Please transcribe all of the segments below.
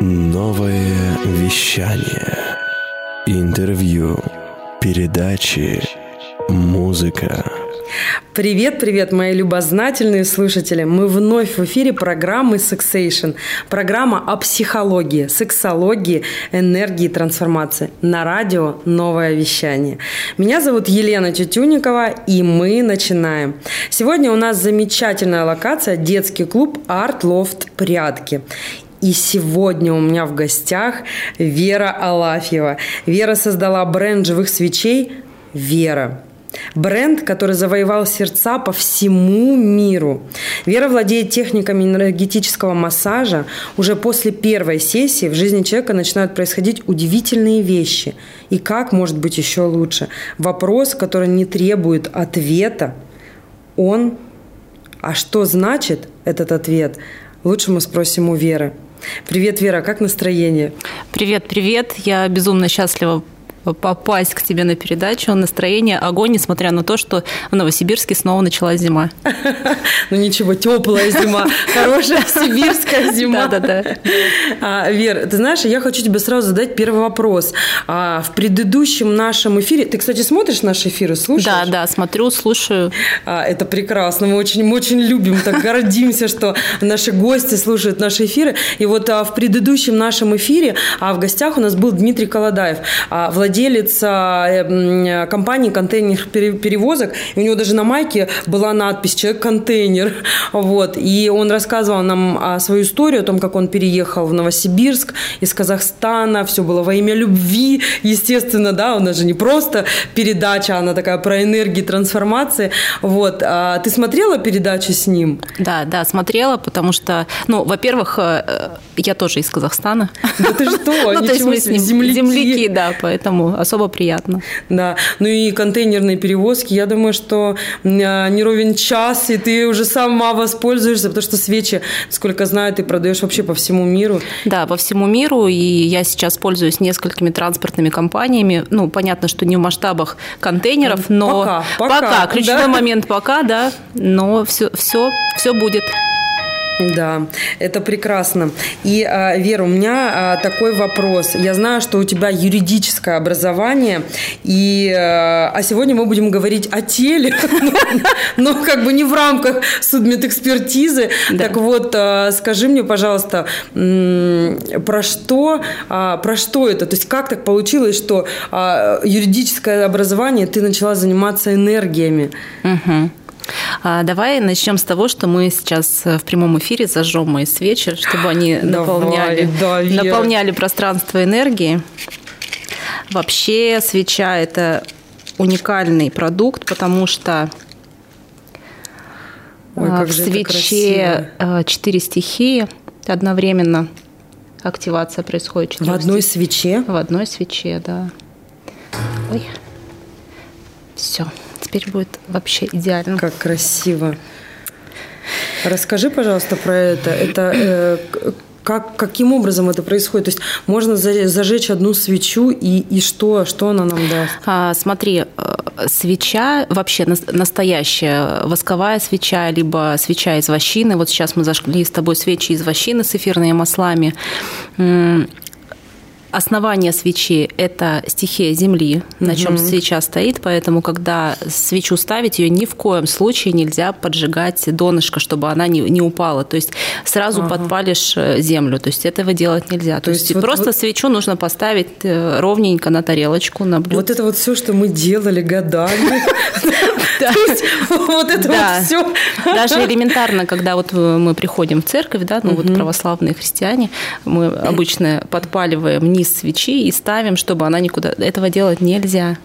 Новое вещание. Интервью. Передачи. Музыка. Привет, привет, мои любознательные слушатели. Мы вновь в эфире программы Sexation. Программа о психологии, сексологии, энергии трансформации. На радио «Новое вещание». Меня зовут Елена Тютюникова, и мы начинаем. Сегодня у нас замечательная локация – детский клуб Art Loft Прятки. И сегодня у меня в гостях Вера Алафьева. Вера создала бренд живых свечей «Вера». Бренд, который завоевал сердца по всему миру. Вера владеет техниками энергетического массажа. Уже после первой сессии в жизни человека начинают происходить удивительные вещи. И как может быть еще лучше? Вопрос, который не требует ответа, он... А что значит этот ответ? Лучше мы спросим у Веры. Привет, Вера, как настроение? Привет, привет. Я безумно счастлива попасть к тебе на передачу. Настроение огонь, несмотря на то, что в Новосибирске снова началась зима. Ну ничего, теплая зима, хорошая сибирская зима. Да-да-да. А, Вер, ты знаешь, я хочу тебе сразу задать первый вопрос. А, в предыдущем нашем эфире, ты, кстати, смотришь наши эфиры, слушаешь? Да, да, смотрю, слушаю. А, это прекрасно, мы очень, мы очень любим, так гордимся, что наши гости слушают наши эфиры. И вот в предыдущем нашем эфире в гостях у нас был Дмитрий Колодаев, владелец владелец э, компании контейнерных перевозок, и у него даже на майке была надпись «Человек-контейнер». Вот. И он рассказывал нам свою историю о том, как он переехал в Новосибирск из Казахстана, все было во имя любви, естественно, да, у нас же не просто передача, она такая про энергии трансформации. Вот. А ты смотрела передачу с ним? Да, да, смотрела, потому что, ну, во-первых, э, я тоже из Казахстана. Да ты что? Ну, то есть мы с ним земляки, да, поэтому особо приятно. Да, ну и контейнерные перевозки, я думаю, что а, не ровен час, и ты уже сама воспользуешься, потому что свечи, сколько знаю, ты продаешь вообще по всему миру. Да, по всему миру, и я сейчас пользуюсь несколькими транспортными компаниями. Ну, понятно, что не в масштабах контейнеров, но пока, пока, пока ключевой да? момент пока, да, но все, все, все будет. Да, это прекрасно. И, а, Вера, у меня а, такой вопрос. Я знаю, что у тебя юридическое образование, и, а, а сегодня мы будем говорить о теле, но как бы не в рамках судмедэкспертизы. Так вот, скажи мне, пожалуйста, про что, про что это? То есть как так получилось, что юридическое образование ты начала заниматься энергиями? А, давай начнем с того, что мы сейчас в прямом эфире зажжем мои свечи, чтобы они наполняли, давай, наполняли пространство энергии. Вообще свеча – это уникальный продукт, потому что Ой, а, в свече а, четыре стихии одновременно активация происходит. В одной свече? В одной свече, да. Ой. Все теперь будет вообще идеально. Как красиво. Расскажи, пожалуйста, про это. Это э, как, каким образом это происходит? То есть можно зажечь одну свечу и, и что, что она нам даст? А, смотри, э, свеча вообще настоящая восковая свеча, либо свеча из вощины. Вот сейчас мы зажгли с тобой свечи из вощины с эфирными маслами Основание свечи – это стихия Земли, на чем угу. свеча стоит, поэтому, когда свечу ставить, ее ни в коем случае нельзя поджигать донышко, чтобы она не, не упала. То есть сразу ага. подпалишь э, землю. То есть этого делать нельзя. То, То есть, есть просто вот... свечу нужно поставить э, ровненько на тарелочку, на блюдце. Вот это вот все, что мы делали годами. Вот это вот все. Даже элементарно, когда вот мы приходим в церковь, да, ну вот православные христиане, мы обычно подпаливаем низ свечи и ставим, чтобы она никуда... Этого делать нельзя.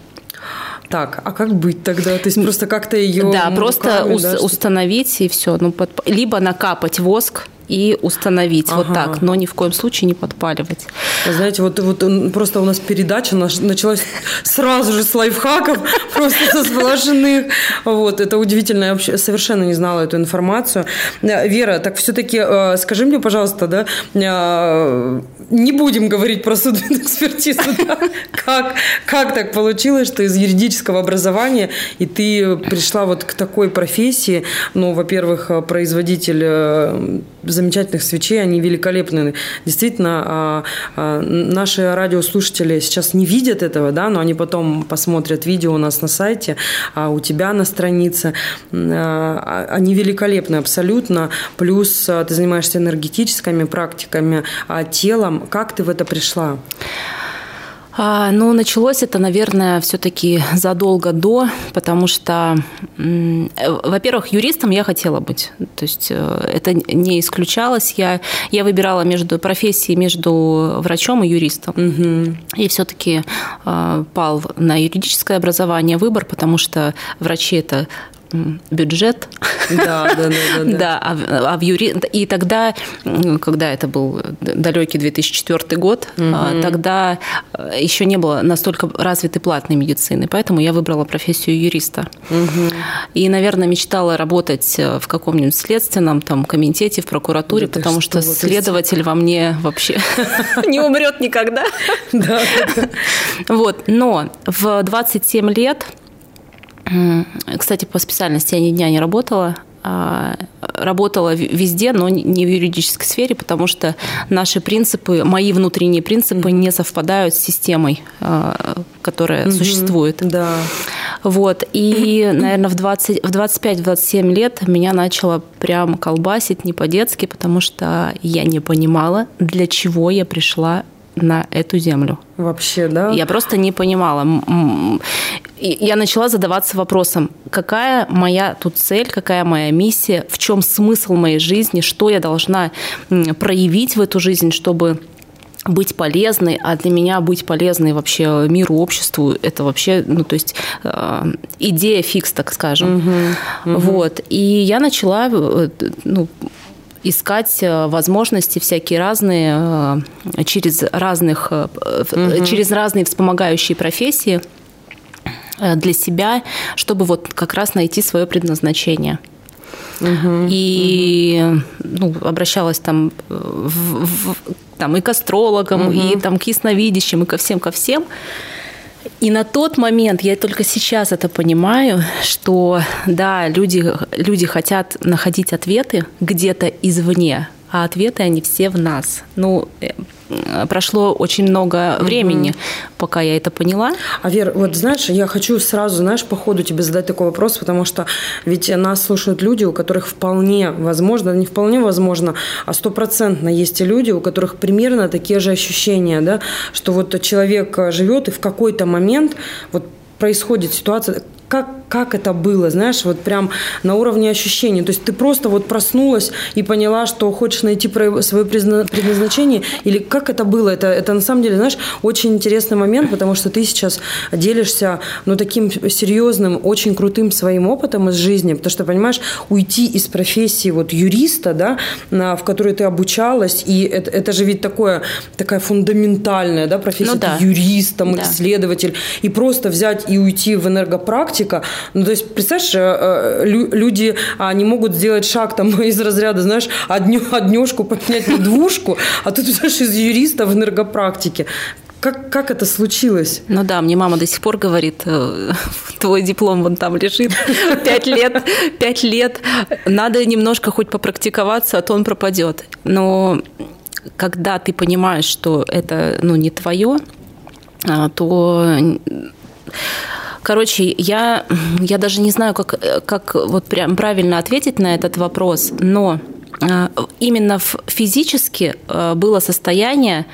Так, а как быть тогда? То есть просто как-то ее Да, просто руками, да, установить и все. Ну, под... Либо накапать воск, и установить ага. вот так, но ни в коем случае не подпаливать. Знаете, вот, вот просто у нас передача началась сразу же с лайфхаков, просто со сплошных. Вот, это удивительно, я вообще совершенно не знала эту информацию. Э, Вера, так все-таки э, скажи мне, пожалуйста, да, э, не будем говорить про судебную экспертизу, да? как, как так получилось, что из юридического образования и ты пришла вот к такой профессии, ну, во-первых, производитель замечательных свечей, они великолепные. Действительно, а, а, наши радиослушатели сейчас не видят этого, да, но они потом посмотрят видео у нас на сайте, а у тебя на странице. Они великолепны абсолютно. Плюс ты занимаешься энергетическими практиками, телом. Как ты в это пришла? А, ну, началось это, наверное, все-таки задолго до, потому что, во-первых, юристом я хотела быть. То есть э, это не исключалось. Я, я выбирала между профессией, между врачом и юристом. Угу. И все-таки э, пал на юридическое образование выбор, потому что врачи это бюджет. Да, да, да. Да, да а, а в юри... И тогда, когда это был далекий 2004 год, угу. тогда э, еще не было настолько развитой платной медицины, поэтому я выбрала профессию юриста. Угу. И, наверное, мечтала работать э, в каком-нибудь следственном там, комитете, в прокуратуре, да потому что, что следователь во мне вообще не умрет никогда. Да. Вот, но в 27 лет кстати, по специальности я ни дня не работала. А, работала везде, но не в юридической сфере, потому что наши принципы, мои внутренние принципы не совпадают с системой, а, которая mm-hmm. существует. Да. Вот. И, наверное, в, 20, в 25-27 лет меня начало прям колбасить не по-детски, потому что я не понимала, для чего я пришла на эту землю. Вообще, да? Я просто не понимала. Я начала задаваться вопросом, какая моя тут цель, какая моя миссия, в чем смысл моей жизни, что я должна проявить в эту жизнь, чтобы быть полезной, а для меня быть полезной вообще миру, обществу, это вообще, ну, то есть э, идея фикс, так скажем. Угу, угу. Вот. И я начала, э, ну, искать э, возможности всякие разные э, через разных угу. через разные вспомогающие профессии для себя, чтобы вот как раз найти свое предназначение. Угу, и угу. ну, обращалась там, в, в, там и к астрологам, угу. и там к ясновидящим, и ко всем, ко всем. И на тот момент, я только сейчас это понимаю, что да, люди, люди хотят находить ответы где-то извне, а ответы они все в нас. Ну, э, прошло очень много времени, угу. пока я это поняла. А Вер, вот знаешь, я хочу сразу, знаешь, по ходу тебе задать такой вопрос, потому что ведь нас слушают люди, у которых вполне возможно, не вполне возможно, а стопроцентно есть и люди, у которых примерно такие же ощущения, да, что вот человек живет и в какой-то момент вот происходит ситуация, как, как это было, знаешь, вот прям на уровне ощущений. То есть ты просто вот проснулась и поняла, что хочешь найти свое предназначение, или как это было? Это, это на самом деле, знаешь, очень интересный момент, потому что ты сейчас делишься, ну, таким серьезным, очень крутым своим опытом из жизни, потому что, понимаешь, уйти из профессии вот юриста, да, в которой ты обучалась, и это, это же ведь такое, такая фундаментальная, да, профессия, ну, да. юрист, там, да. исследователь, и просто взять и уйти в энергопрактику, практика. Ну, то есть, представляешь, э, э, люди они могут сделать шаг там из разряда, знаешь, одню, однюшку поменять на двушку, а тут, знаешь, из юриста в энергопрактике. Как, как это случилось? Ну да, мне мама до сих пор говорит, э, твой диплом вон там лежит, пять лет, пять лет, надо немножко хоть попрактиковаться, а то он пропадет. Но когда ты понимаешь, что это ну, не твое, а, то Короче, я, я даже не знаю, как, как вот прям правильно ответить на этот вопрос, но э, именно физически э, было состояние,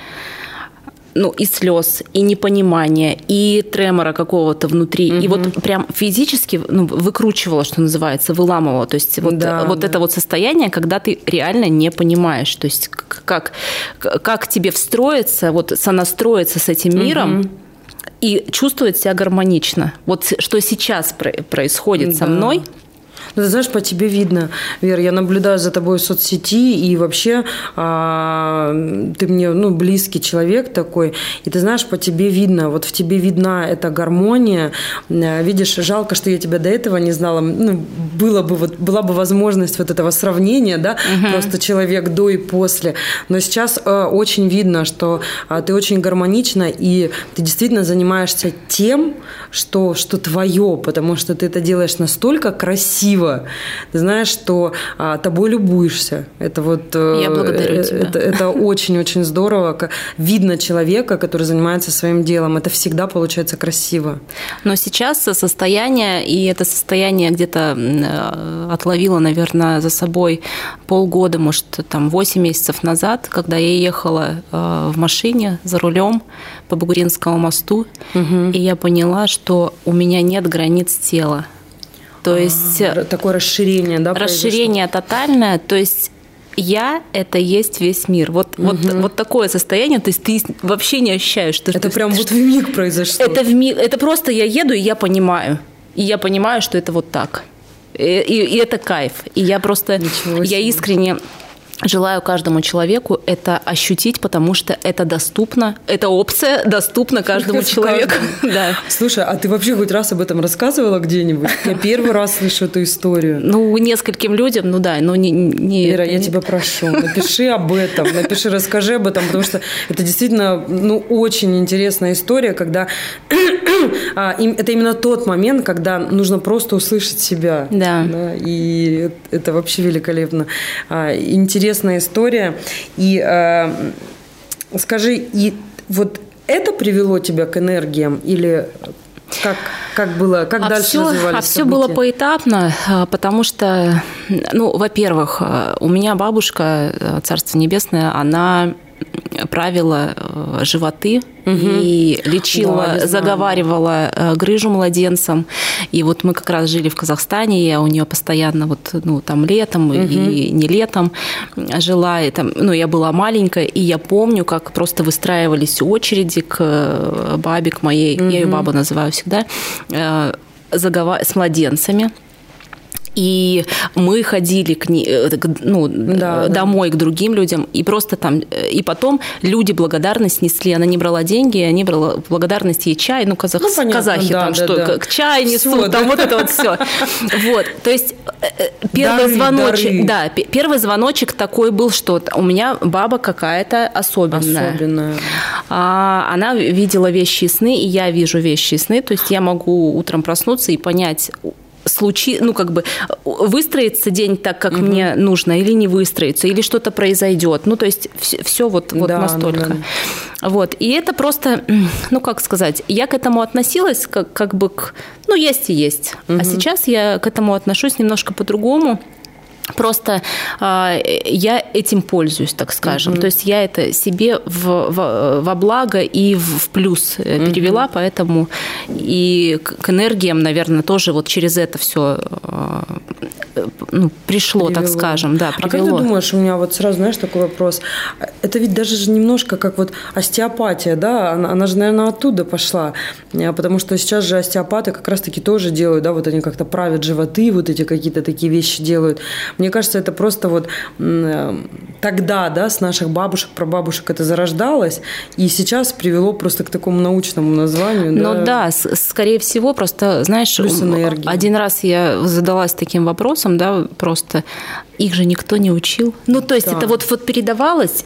ну, и слез, и непонимания, и тремора какого-то внутри. Угу. И вот прям физически ну, выкручивало, что называется, выламывало. То есть вот, да, вот да. это вот состояние, когда ты реально не понимаешь. То есть как, как тебе встроиться, вот сонастроиться с этим миром, угу и чувствовать себя гармонично. Вот что сейчас происходит да. со мной – ну, ты знаешь, по тебе видно, Вер, я наблюдаю за тобой в соцсети, и вообще а, ты мне, ну, близкий человек такой, и ты знаешь, по тебе видно, вот в тебе видна эта гармония. Э, видишь, жалко, что я тебя до этого не знала. Ну, было бы, вот, была бы возможность вот этого сравнения, да, угу. просто человек до и после. Но сейчас а, очень видно, что а, ты очень гармонична, и ты действительно занимаешься тем, что, что твое, потому что ты это делаешь настолько красиво, красиво. Ты знаешь, что а, тобой любуешься. Это вот... Э, Я благодарю э, тебя. Это, это очень-очень здорово. Видно человека, который занимается своим делом. Это всегда получается красиво. Но сейчас состояние, и это состояние где-то э, отловило, наверное, за собой полгода, может, там 8 месяцев назад, когда я ехала в машине за рулем по Бугуринскому мосту, угу. и я поняла, что у меня нет границ тела. То а, есть... Такое расширение, да? Расширение произошло? тотальное. То есть я – это есть весь мир. Вот, угу. вот, вот такое состояние, то есть ты вообще не ощущаешь. Что это ты, прям ты, вот в миг произошло. Это, в миг, это просто я еду, и я понимаю. И я понимаю, что это вот так. И, и, и это кайф. И я просто, я искренне Желаю каждому человеку это ощутить, потому что это доступно, эта опция доступна каждому человеку. Да. Слушай, а ты вообще хоть раз об этом рассказывала где-нибудь? Я первый раз слышу эту историю. Ну, нескольким людям, ну да, но не... не Ира, я тебя прошу, напиши об этом, напиши, расскажи об этом, потому что это действительно, ну, очень интересная история, когда а, это именно тот момент, когда нужно просто услышать себя. Да. да и это вообще великолепно. А, интересно интересная история. И э, скажи, и вот это привело тебя к энергиям или как, как было, как а дальше все, развивались А все было поэтапно, а, потому что, ну, во-первых, а, у меня бабушка, э, Царство Небесное, она правила э, животы угу. и лечила, да, заговаривала э, грыжу младенцам. И вот мы как раз жили в Казахстане, я у нее постоянно вот, ну, там летом угу. и не летом жила. И там, ну, я была маленькая, и я помню, как просто выстраивались очереди к э, бабе, к моей, угу. я ее баба называю всегда, с младенцами. И мы ходили к ней, э, ну, да, домой да. к другим людям, и просто там, э, и потом люди благодарность несли. Она не брала деньги, они брала благодарность ей чай, ну, казах, ну понятно, казахи да, там да, что, да. к чай несут, все, там да. вот это вот все. Вот, то есть э, первый дары, звоночек, дары. да, первый звоночек такой был, что у меня баба какая-то особенная. Особенная. А, она видела вещи сны, и я вижу вещи сны, то есть я могу утром проснуться и понять, случи, ну как бы выстроится день так, как угу. мне нужно, или не выстроится, или что-то произойдет. Ну то есть все, все вот, вот да, настолько. Да. Вот и это просто, ну как сказать, я к этому относилась как как бы к, ну есть и есть, угу. а сейчас я к этому отношусь немножко по-другому. Просто э, я этим пользуюсь, так скажем. Mm-hmm. То есть я это себе в, в, во благо и в, в плюс mm-hmm. перевела, поэтому и к энергиям, наверное, тоже вот через это все э, ну, пришло, привело. так скажем, да, привело. А как ты думаешь, у меня вот сразу, знаешь, такой вопрос. Это ведь даже же немножко как вот остеопатия, да, она, она же, наверное, оттуда пошла, э, потому что сейчас же остеопаты как раз-таки тоже делают, да, вот они как-то правят животы, вот эти какие-то такие вещи делают. Мне кажется, это просто вот э, тогда, да, с наших бабушек, прабабушек это зарождалось, и сейчас привело просто к такому научному названию. Ну да, да скорее всего, просто, знаешь, один раз я задалась таким вопросом, да, просто их же никто не учил. Ну, то есть да. это вот, вот передавалось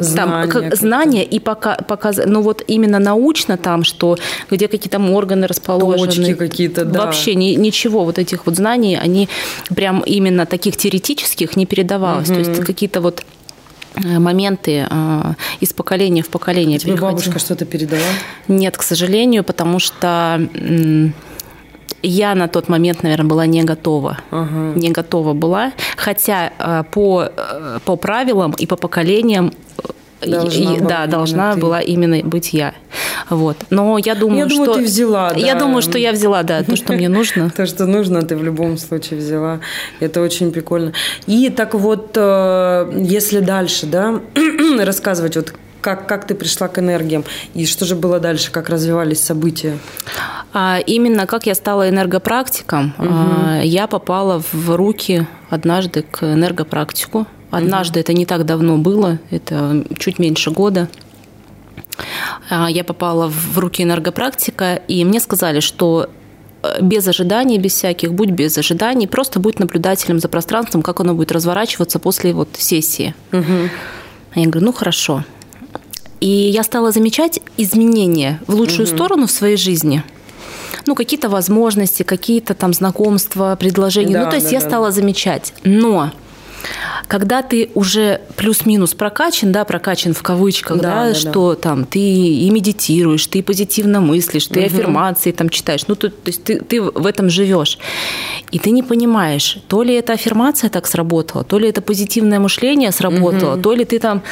знания, там, как, знания и пока, показ... ну вот именно научно там, что где какие-то органы расположены. Точки какие-то, да. Вообще ни, ничего вот этих вот знаний, они прям именно таких теоретических не передавалось. Угу. То есть какие-то вот э, моменты э, из поколения в поколение. Тебе бабушка что-то передала? Нет, к сожалению, потому что я на тот момент, наверное, была не готова. Ага. Не готова была. Хотя э, по, э, по правилам и по поколениям э, Должна и, да, должна ты. была именно быть я. Вот. Но я думаю, я что... Думаю, ты взяла, да. Я думаю, что я взяла, да, то, что мне нужно. То, что нужно, ты в любом случае взяла. Это очень прикольно. И так вот, если дальше, да, рассказывать, вот как, как ты пришла к энергиям? И что же было дальше? Как развивались события? А, именно как я стала энергопрактиком, угу. а, я попала в руки однажды к энергопрактику. Однажды, угу. это не так давно было, это чуть меньше года. А, я попала в руки энергопрактика, и мне сказали, что э, без ожиданий, без всяких, будь без ожиданий, просто будь наблюдателем за пространством, как оно будет разворачиваться после вот сессии. Угу. Я говорю, ну хорошо. И я стала замечать изменения в лучшую угу. сторону в своей жизни. ну, какие-то возможности, какие-то там знакомства, предложения. Да, ну, то есть да, я да. стала замечать. Но когда ты уже плюс-минус прокачан, да, прокачан в кавычках, Да, да, да, да. что там ты и медитируешь, ты позитивно мыслишь, ты аффирмации там читаешь, ну, то, то есть ты, ты в этом живешь. И ты не понимаешь, то ли эта аффирмация так сработала, то ли это позитивное мышление сработало, то ли ты там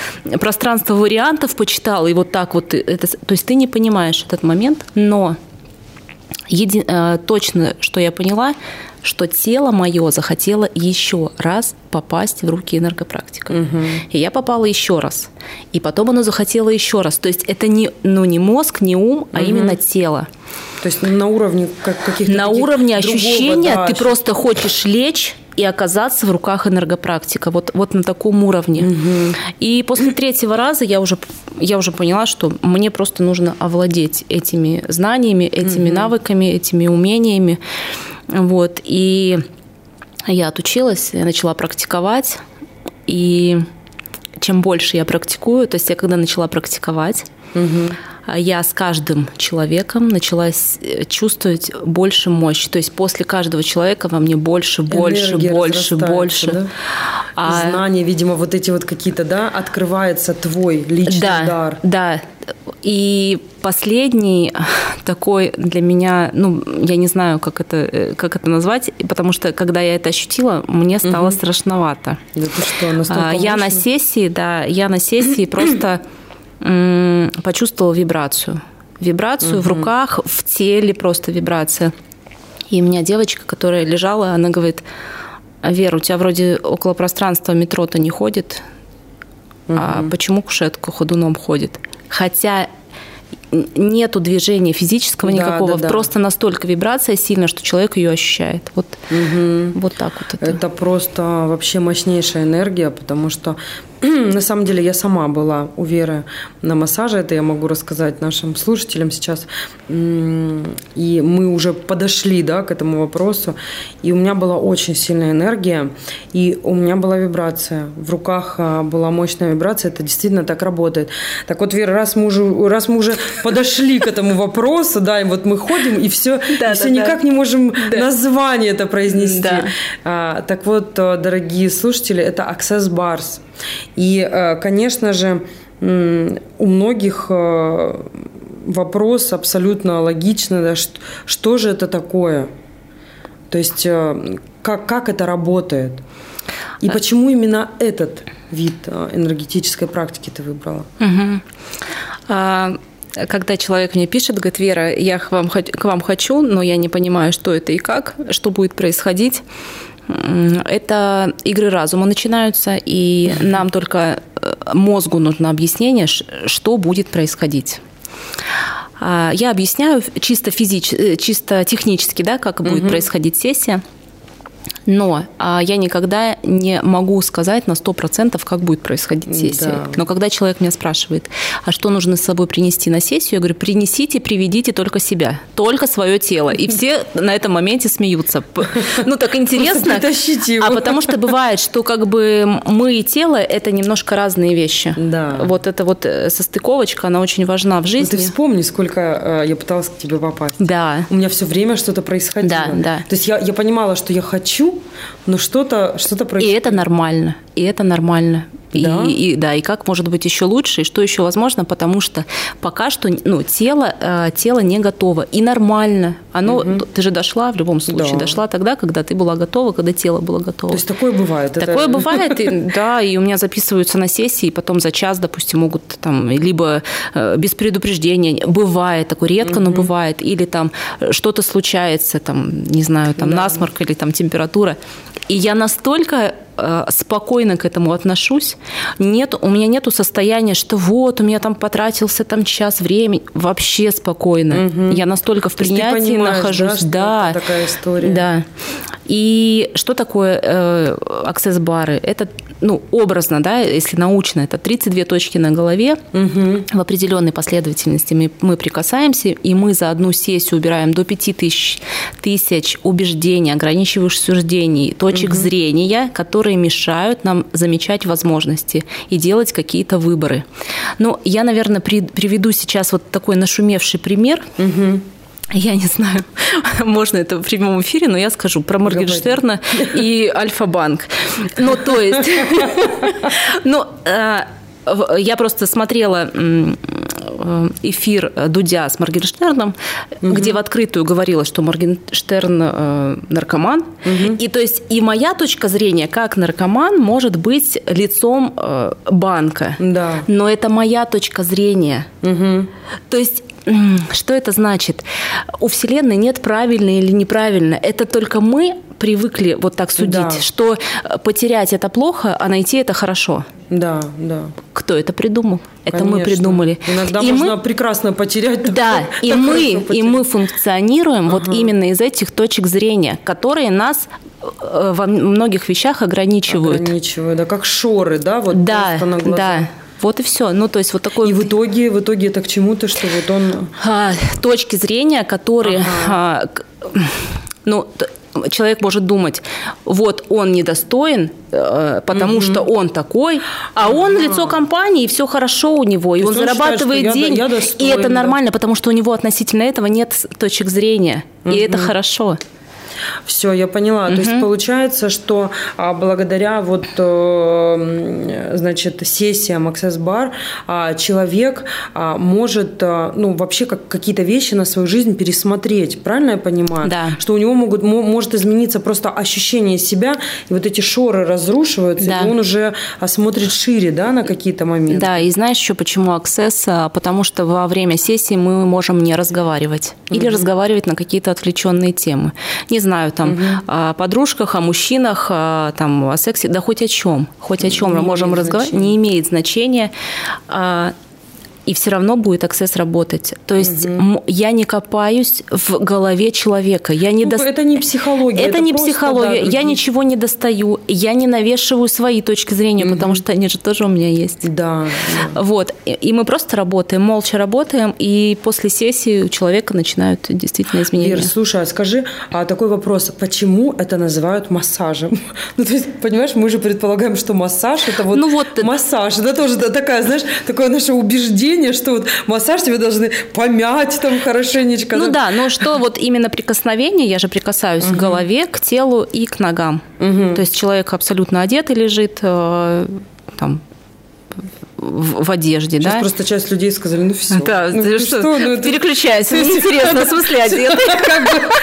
пространство вариантов почитал, и вот так вот, это, то есть ты не понимаешь этот момент, но Еди- э, точно, что я поняла, что тело мое захотело еще раз попасть в руки энергопрактика. И я попала еще раз. И потом оно захотело еще раз. То есть это не, ну, не мозг, не ум, а именно тело. То есть на уровне как- каких-то На уровне другого, ощущения да, ты просто хочешь лечь и оказаться в руках энергопрактика. Вот, вот на таком уровне. И после третьего раза я уже, я уже поняла, что мне просто нужно овладеть этими знаниями, этими навыками, этими умениями. Вот. И я отучилась, я начала практиковать. И чем больше я практикую, то есть я когда начала практиковать, а я с каждым человеком начала э, чувствовать больше мощи. То есть после каждого человека во мне больше, больше, Энергия больше, больше. да? А- Знания, видимо, вот эти вот какие-то, да, открывается твой личный да, дар. Да. И последний такой для меня, ну, я не знаю, как это, э, как это назвать, потому что когда я это ощутила, мне стало страшновато. Да ты что, настолько А, Я на сессии, да, я на сессии просто почувствовала вибрацию. Вибрацию в руках, в теле просто вибрация. И у меня девочка, которая лежала, она говорит, Вера, у тебя вроде около пространства метро-то не ходит, а почему кушетка ходуном ходит? Хотя нету движения физического Да, никакого, да, да. просто настолько вибрация сильная, что человек ее ощущает. Вот, вот так вот это. Это просто вообще мощнейшая энергия, потому что на самом деле я сама была у Веры на массаже, это я могу рассказать нашим слушателям сейчас. И мы уже подошли да, к этому вопросу, и у меня была очень сильная энергия, и у меня была вибрация. В руках а, была мощная вибрация, это действительно так работает. Так вот, Вера, раз мы уже, раз мы уже подошли к этому вопросу, да, и вот мы ходим, и все, Да, и все да, да. никак не можем название это произнести. Да. А, так вот, э, дорогие слушатели, это Access Bars. И, э, конечно же, у многих э, вопрос абсолютно логичный, да, что, что же это такое? То есть, э, как, как это работает? И почему именно этот вид энергетической практики ты выбрала? А, Когда человек мне пишет, говорит, Вера, я к вам, к вам хочу, но я не понимаю, что это и как, что будет происходить. Это игры разума начинаются, и нам только э, мозгу нужно объяснение, что будет происходить. А, Я объясняю чисто физич, э, чисто технически, да, как будет происходить сессия. Но а, я никогда не могу сказать на 100%, как будет происходить сессия. Да. Но когда человек меня спрашивает, а что нужно с собой принести на сессию, я говорю, принесите, приведите только себя, только свое тело. И все на этом моменте смеются. Ну, так интересно. А потому что бывает, что как бы мы и тело – это немножко разные вещи. Да. Вот эта вот э, состыковочка, она очень важна в Ну, жизни. ты вспомни, сколько э, я пыталась к тебе попасть. Да. У меня все время что-то происходило. Да, да. То есть я, я понимала, что я хочу, но что-то что И происходит. это нормально. И это нормально. И- Да? И, да, и как может быть еще лучше, и что еще возможно, потому что пока что ну, тело, э, тело не готово. И нормально. Оно, Ты же дошла в любом случае. Да. Дошла тогда, когда ты была готова, когда тело было готово. То есть такое бывает. это- Такое бывает, и, да, и у меня записываются на сессии, и потом за час, допустим, могут там либо э, без предупреждения, бывает, такое редко, но бывает, или там что-то случается, там, не знаю, там насморк или там температура, и я настолько э, спокойно к этому отношусь. Нет, у меня нету состояния, что вот у меня там потратился там час времени. Вообще спокойно. Я настолько в принятии нахожусь. да, да, такая история? Да. И что такое э, аксесс-бары? Это, ну, образно, да, если научно, это 32 точки на голове. В определенной последовательности мы, мы прикасаемся, и мы за одну сессию убираем до 5000 тысяч убеждений, ограничивающих суждений, точек зрения, которые мешают нам замечать возможности и делать какие-то выборы. Ну, я, наверное, при- приведу сейчас вот такой нашумевший пример. Я не знаю, можно это в прямом эфире, но я скажу про Моргенштерна и Альфа-банк. Ну, то есть, ну, э, я просто смотрела э, эфир Дудя с Моргенштерном, угу. где в открытую говорилось, что Моргенштерн э, наркоман. Угу. И то есть и моя точка зрения, как наркоман может быть лицом э, банка. Да. Но это моя точка зрения. Угу. То есть что это значит? У Вселенной нет правильно или неправильно. Это только мы привыкли вот так судить, да. что потерять это плохо, а найти это хорошо. Да, да. Кто это придумал? Это Конечно. мы придумали. Иногда и можно мы... прекрасно потерять. Да, и мы и мы функционируем ага. вот именно из этих точек зрения, которые нас э, во многих вещах ограничивают. Ограничивают, да, как шоры, да, вот да, на глаза. Да, вот и все. Ну, то есть вот такой... И в итоге, в итоге это к чему-то, что вот он... А, точки зрения, которые... Ага. А, ну, человек может думать, вот он недостоин, э, потому угу. что он такой, а он ага. лицо компании, и все хорошо у него, и он, он зарабатывает считает, деньги. Я, я достоин, и это нормально, да. потому что у него относительно этого нет точек зрения. Угу. И это хорошо. Все, я поняла. Угу. То есть получается, что а, благодаря вот, э, значит, сессиям Access Bar а, человек а, может, ну, вообще как какие-то вещи на свою жизнь пересмотреть. Правильно я понимаю? Да. Что у него могут, может измениться просто ощущение себя, и вот эти шоры разрушиваются, да. и он уже смотрит шире, да, на какие-то моменты. Да, и знаешь еще почему Access? Потому что во время сессии мы можем не разговаривать. Или угу. разговаривать на какие-то отвлеченные темы. Не знаю, там, угу. о подружках, о мужчинах, о, там, о сексе, да хоть о чем, хоть о чем не мы можем разговаривать, не имеет значения. И все равно будет аксесс работать. То есть угу. я не копаюсь в голове человека. Я не ну, до... Это не психология. Это, это не психология. Да, я ничего не достаю. Я не навешиваю свои точки зрения, угу. потому что они же тоже у меня есть. Да. да. Вот. И мы просто работаем, молча работаем, и после сессии у человека начинают действительно изменения. Ир, слушай, а скажи, а такой вопрос, почему это называют массажем? Ну, то есть, понимаешь, мы же предполагаем, что массаж – это вот, ну, вот массаж. Это тоже да, такая, знаешь, такое наше убеждение, ощущение, что вот массаж тебе должны помять там хорошенечко. Ну да, но что вот именно прикосновение, я же прикасаюсь к голове, к телу и к ногам. То есть человек абсолютно одетый лежит, э, там в, в одежде, Сейчас да? просто часть людей сказали, ну все. Да, ну, что, что? Ну, это... переключайся, мне интересно, в смысле одеты?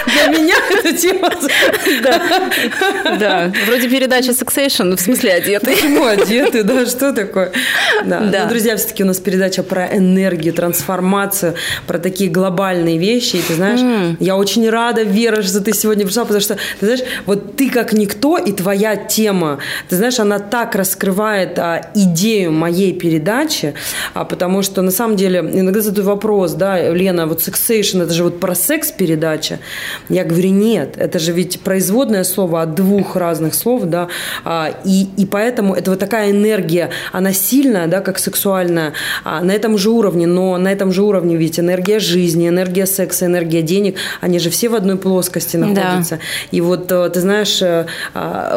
Для меня эта тема... Да, вроде передача Succession, в смысле одеты. Почему одеты, да, что такое? Да, ну, друзья, все-таки у нас передача про энергию, трансформацию, про такие глобальные вещи, и ты знаешь, я очень рада, Вера, что ты сегодня пришла, потому что, ты знаешь, вот ты как никто, и твоя тема, ты знаешь, она так раскрывает а, идею моей передачи, а, потому что на самом деле иногда задают вопрос, да, Лена, вот сексейшн, это же вот про секс передача. Я говорю, нет, это же ведь производное слово от двух разных слов, да, а, и, и поэтому это вот такая энергия, она сильная, да, как сексуальная, а, на этом же уровне, но на этом же уровне ведь энергия жизни, энергия секса, энергия денег, они же все в одной плоскости находятся. Да. И вот э, ты знаешь, э,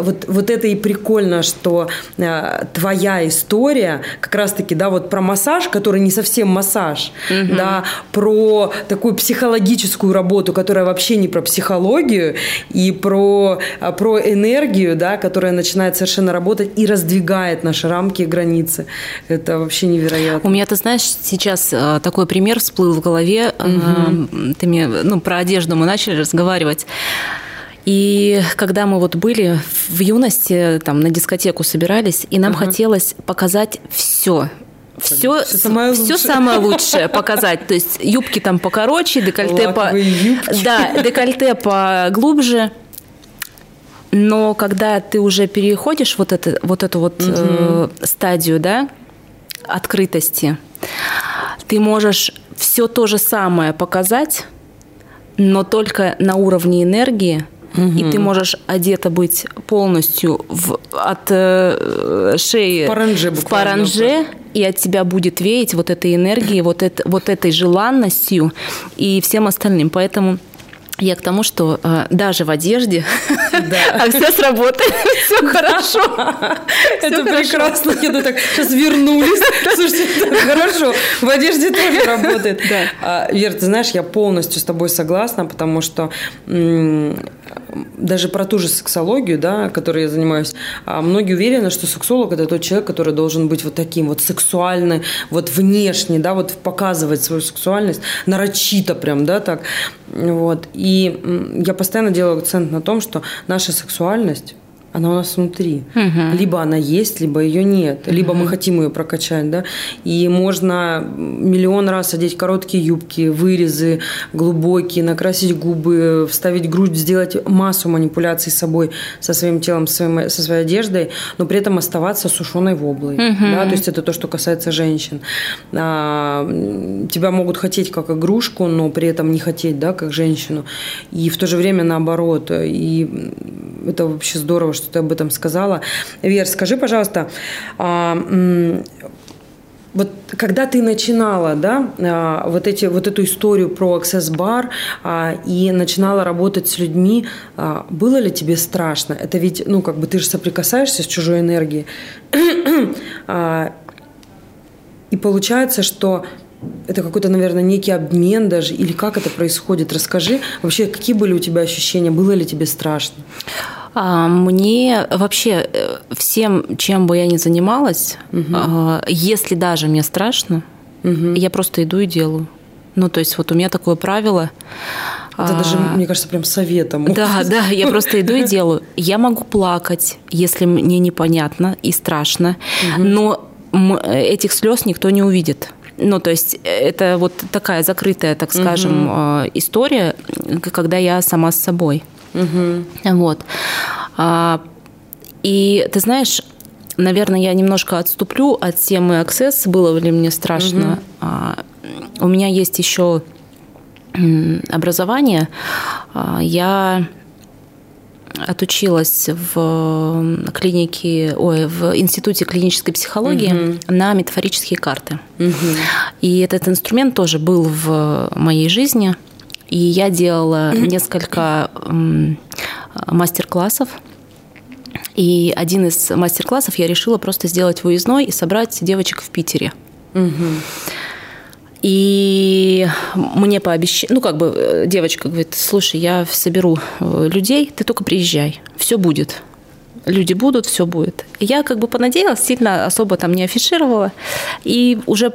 вот, вот это и прикольно, что э, твоя история как раз-таки, да, вот про массаж, который не совсем массаж, угу. да, про такую психологическую работу, которая вообще не про психологию, и про, а, про энергию, да, которая начинает совершенно работать и раздвигает наши рамки и границы. Это вообще невероятно. У меня, ты знаешь, сейчас а, такой пример всплыл в голове. Угу. Ты мне, ну, про одежду мы начали разговаривать. И когда мы вот были в юности, там на дискотеку собирались, и нам ага. хотелось показать все, все, все, самое, все лучшее. самое лучшее показать. То есть юбки там покороче, декольте по... Да, декольте поглубже. Но когда ты уже переходишь вот, это, вот эту вот угу. э, стадию, да, открытости, ты можешь все то же самое показать, но только на уровне энергии – Угу. И ты можешь одета быть полностью в, от э, шеи в паранже, в паранже и от тебя будет веять вот этой энергией, вот, это, вот этой желанностью и всем остальным. Поэтому Я к тому, что э, даже в одежде да. все сработает, все хорошо. Это прекрасно. Я так сейчас вернулись. Слушайте, это хорошо. В одежде тоже работает. Да. А, Вер, ты знаешь, я полностью с тобой согласна, потому что даже про ту же сексологию, да, которой я занимаюсь, а многие уверены, что сексолог это тот человек, который должен быть вот таким вот сексуальный, вот внешне, да, вот показывать свою сексуальность нарочито прям, да, так. Вот. И я постоянно делаю акцент на том, что наша сексуальность она у нас внутри. Угу. Либо она есть, либо ее нет. Либо угу. мы хотим ее прокачать, да. И можно миллион раз одеть короткие юбки, вырезы глубокие, накрасить губы, вставить грудь, сделать массу манипуляций с собой, со своим телом, со своей, со своей одеждой, но при этом оставаться сушеной в облой. Угу. Да? То есть это то, что касается женщин. А, тебя могут хотеть как игрушку, но при этом не хотеть, да, как женщину. И в то же время наоборот. И это вообще здорово, что ты об этом сказала. Вер, скажи, пожалуйста, а, вот когда ты начинала, да, а, вот, эти, вот эту историю про Access Bar а, и начинала работать с людьми, было ли тебе страшно? Это ведь, ну, как бы ты же соприкасаешься с чужой энергией. И получается, что это какой-то, наверное, некий обмен даже, или как это происходит? Расскажи вообще, какие были у тебя ощущения, было ли тебе страшно? А, мне вообще э, всем, чем бы я ни занималась, угу. если даже мне страшно, угу. я просто иду и делаю. Ну, то есть вот у меня такое правило. Это а, даже, мне кажется, прям советом. Да, да, я просто иду и делаю. Я могу плакать, если мне непонятно и страшно, угу. но этих слез никто не увидит. Ну, то есть это вот такая закрытая, так скажем, угу. история, когда я сама с собой. Угу. Вот. А, и ты знаешь, наверное, я немножко отступлю от темы Access. Было ли мне страшно? Угу. А, у меня есть еще образование. А, я отучилась в клинике, ой, в институте клинической психологии угу. на метафорические карты. Угу. И этот инструмент тоже был в моей жизни. И я делала несколько мастер-классов. И один из мастер-классов я решила просто сделать выездной и собрать девочек в Питере. И мне пообещали, ну как бы э, девочка говорит, слушай, я соберу э, людей, ты только приезжай, все будет. Люди будут, все будет. Я как бы понадеялась, сильно особо там не афишировала. И уже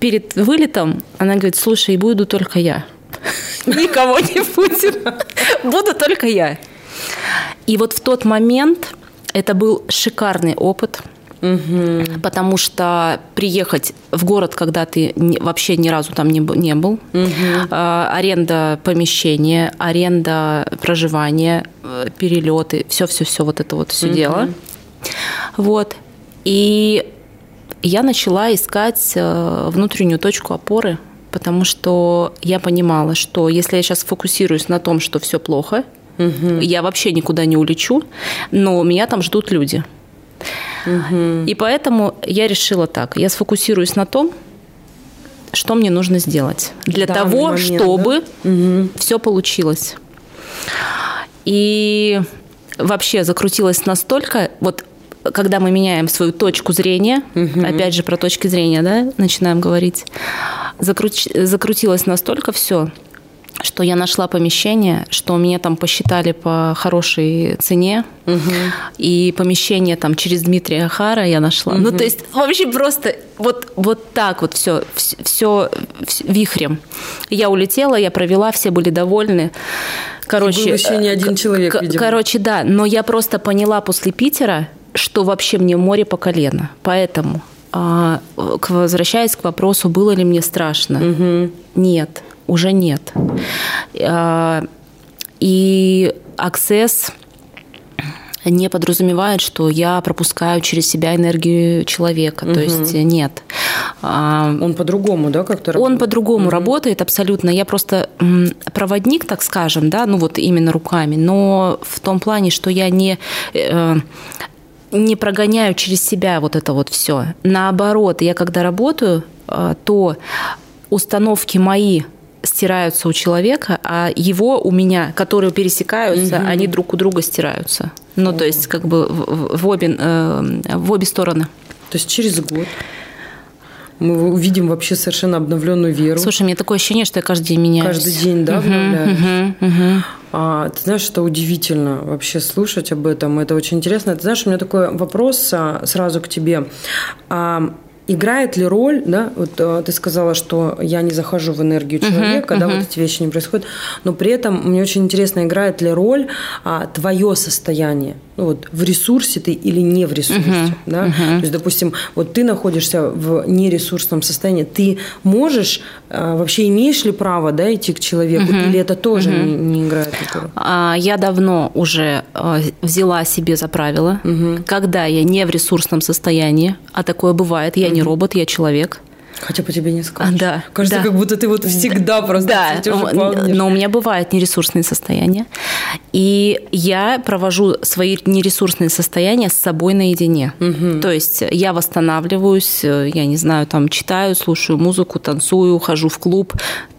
перед вылетом она говорит, слушай, буду только я. Никого не будет. Буду только я. И вот в тот момент это был шикарный опыт. Угу. Потому что приехать в город, когда ты вообще ни разу там не, не был, угу. аренда помещения, аренда проживания, э, перелеты, все-все-все вот это вот все угу. дело. Вот. И я начала искать э, внутреннюю точку опоры потому что я понимала, что если я сейчас фокусируюсь на том, что все плохо, угу. я вообще никуда не улечу, но меня там ждут люди. Угу. И поэтому я решила так, я сфокусируюсь на том, что мне нужно сделать для Данный того, момент, чтобы да? угу. все получилось. И вообще закрутилась настолько, вот когда мы меняем свою точку зрения, угу. опять же про точки зрения, да, начинаем говорить, закруч... закрутилось настолько все, что я нашла помещение, что меня там посчитали по хорошей цене, угу. и помещение там через Дмитрия Хара я нашла. Угу. Ну, то есть вообще просто вот, вот так вот все, все, все вихрем. Я улетела, я провела, все были довольны. Короче, и был еще не один человек, видимо. Короче, да, но я просто поняла после Питера, что вообще мне море по колено. Поэтому, а, возвращаясь к вопросу, было ли мне страшно, угу. нет, уже нет. А, и аксесс не подразумевает, что я пропускаю через себя энергию человека. Угу. То есть нет. А, он по-другому, да, как-то работает? Он по-другому угу. работает абсолютно. Я просто проводник, так скажем, да, ну вот именно руками, но в том плане, что я не э, не прогоняю через себя вот это вот все. Наоборот, я когда работаю, э, то установки мои стираются у человека, а его у меня, которые пересекаются, угу. они друг у друга стираются. Ну, О. то есть, как бы в, в, обе, э, в обе стороны. То есть через год мы увидим вообще совершенно обновленную веру. Слушай, мне такое ощущение, что я каждый день меняюсь. Каждый день, да, обновляюсь? Угу, угу. А, ты знаешь, что удивительно вообще слушать об этом. Это очень интересно. Ты знаешь, у меня такой вопрос а, сразу к тебе. А, Играет ли роль, да, вот э, ты сказала, что я не захожу в энергию человека, uh-huh, да, uh-huh. вот эти вещи не происходят, но при этом мне очень интересно, играет ли роль а, твое состояние, ну, вот в ресурсе ты или не в ресурсе, uh-huh, да, uh-huh. то есть, допустим, вот ты находишься в нересурсном состоянии, ты можешь, а, вообще имеешь ли право, да, идти к человеку, uh-huh, или это тоже uh-huh. не, не играет роль? А, я давно уже а, взяла себе за правило, uh-huh. когда я не в ресурсном состоянии, а такое бывает, я не робот, я человек. Хотя по тебе не скажешь. А, да. Кажется, да. как будто ты вот всегда да, просто да. Но у меня бывают нересурсные состояния. И я провожу свои нересурсные состояния с собой наедине. Угу. То есть я восстанавливаюсь, я не знаю, там читаю, слушаю музыку, танцую, хожу в клуб.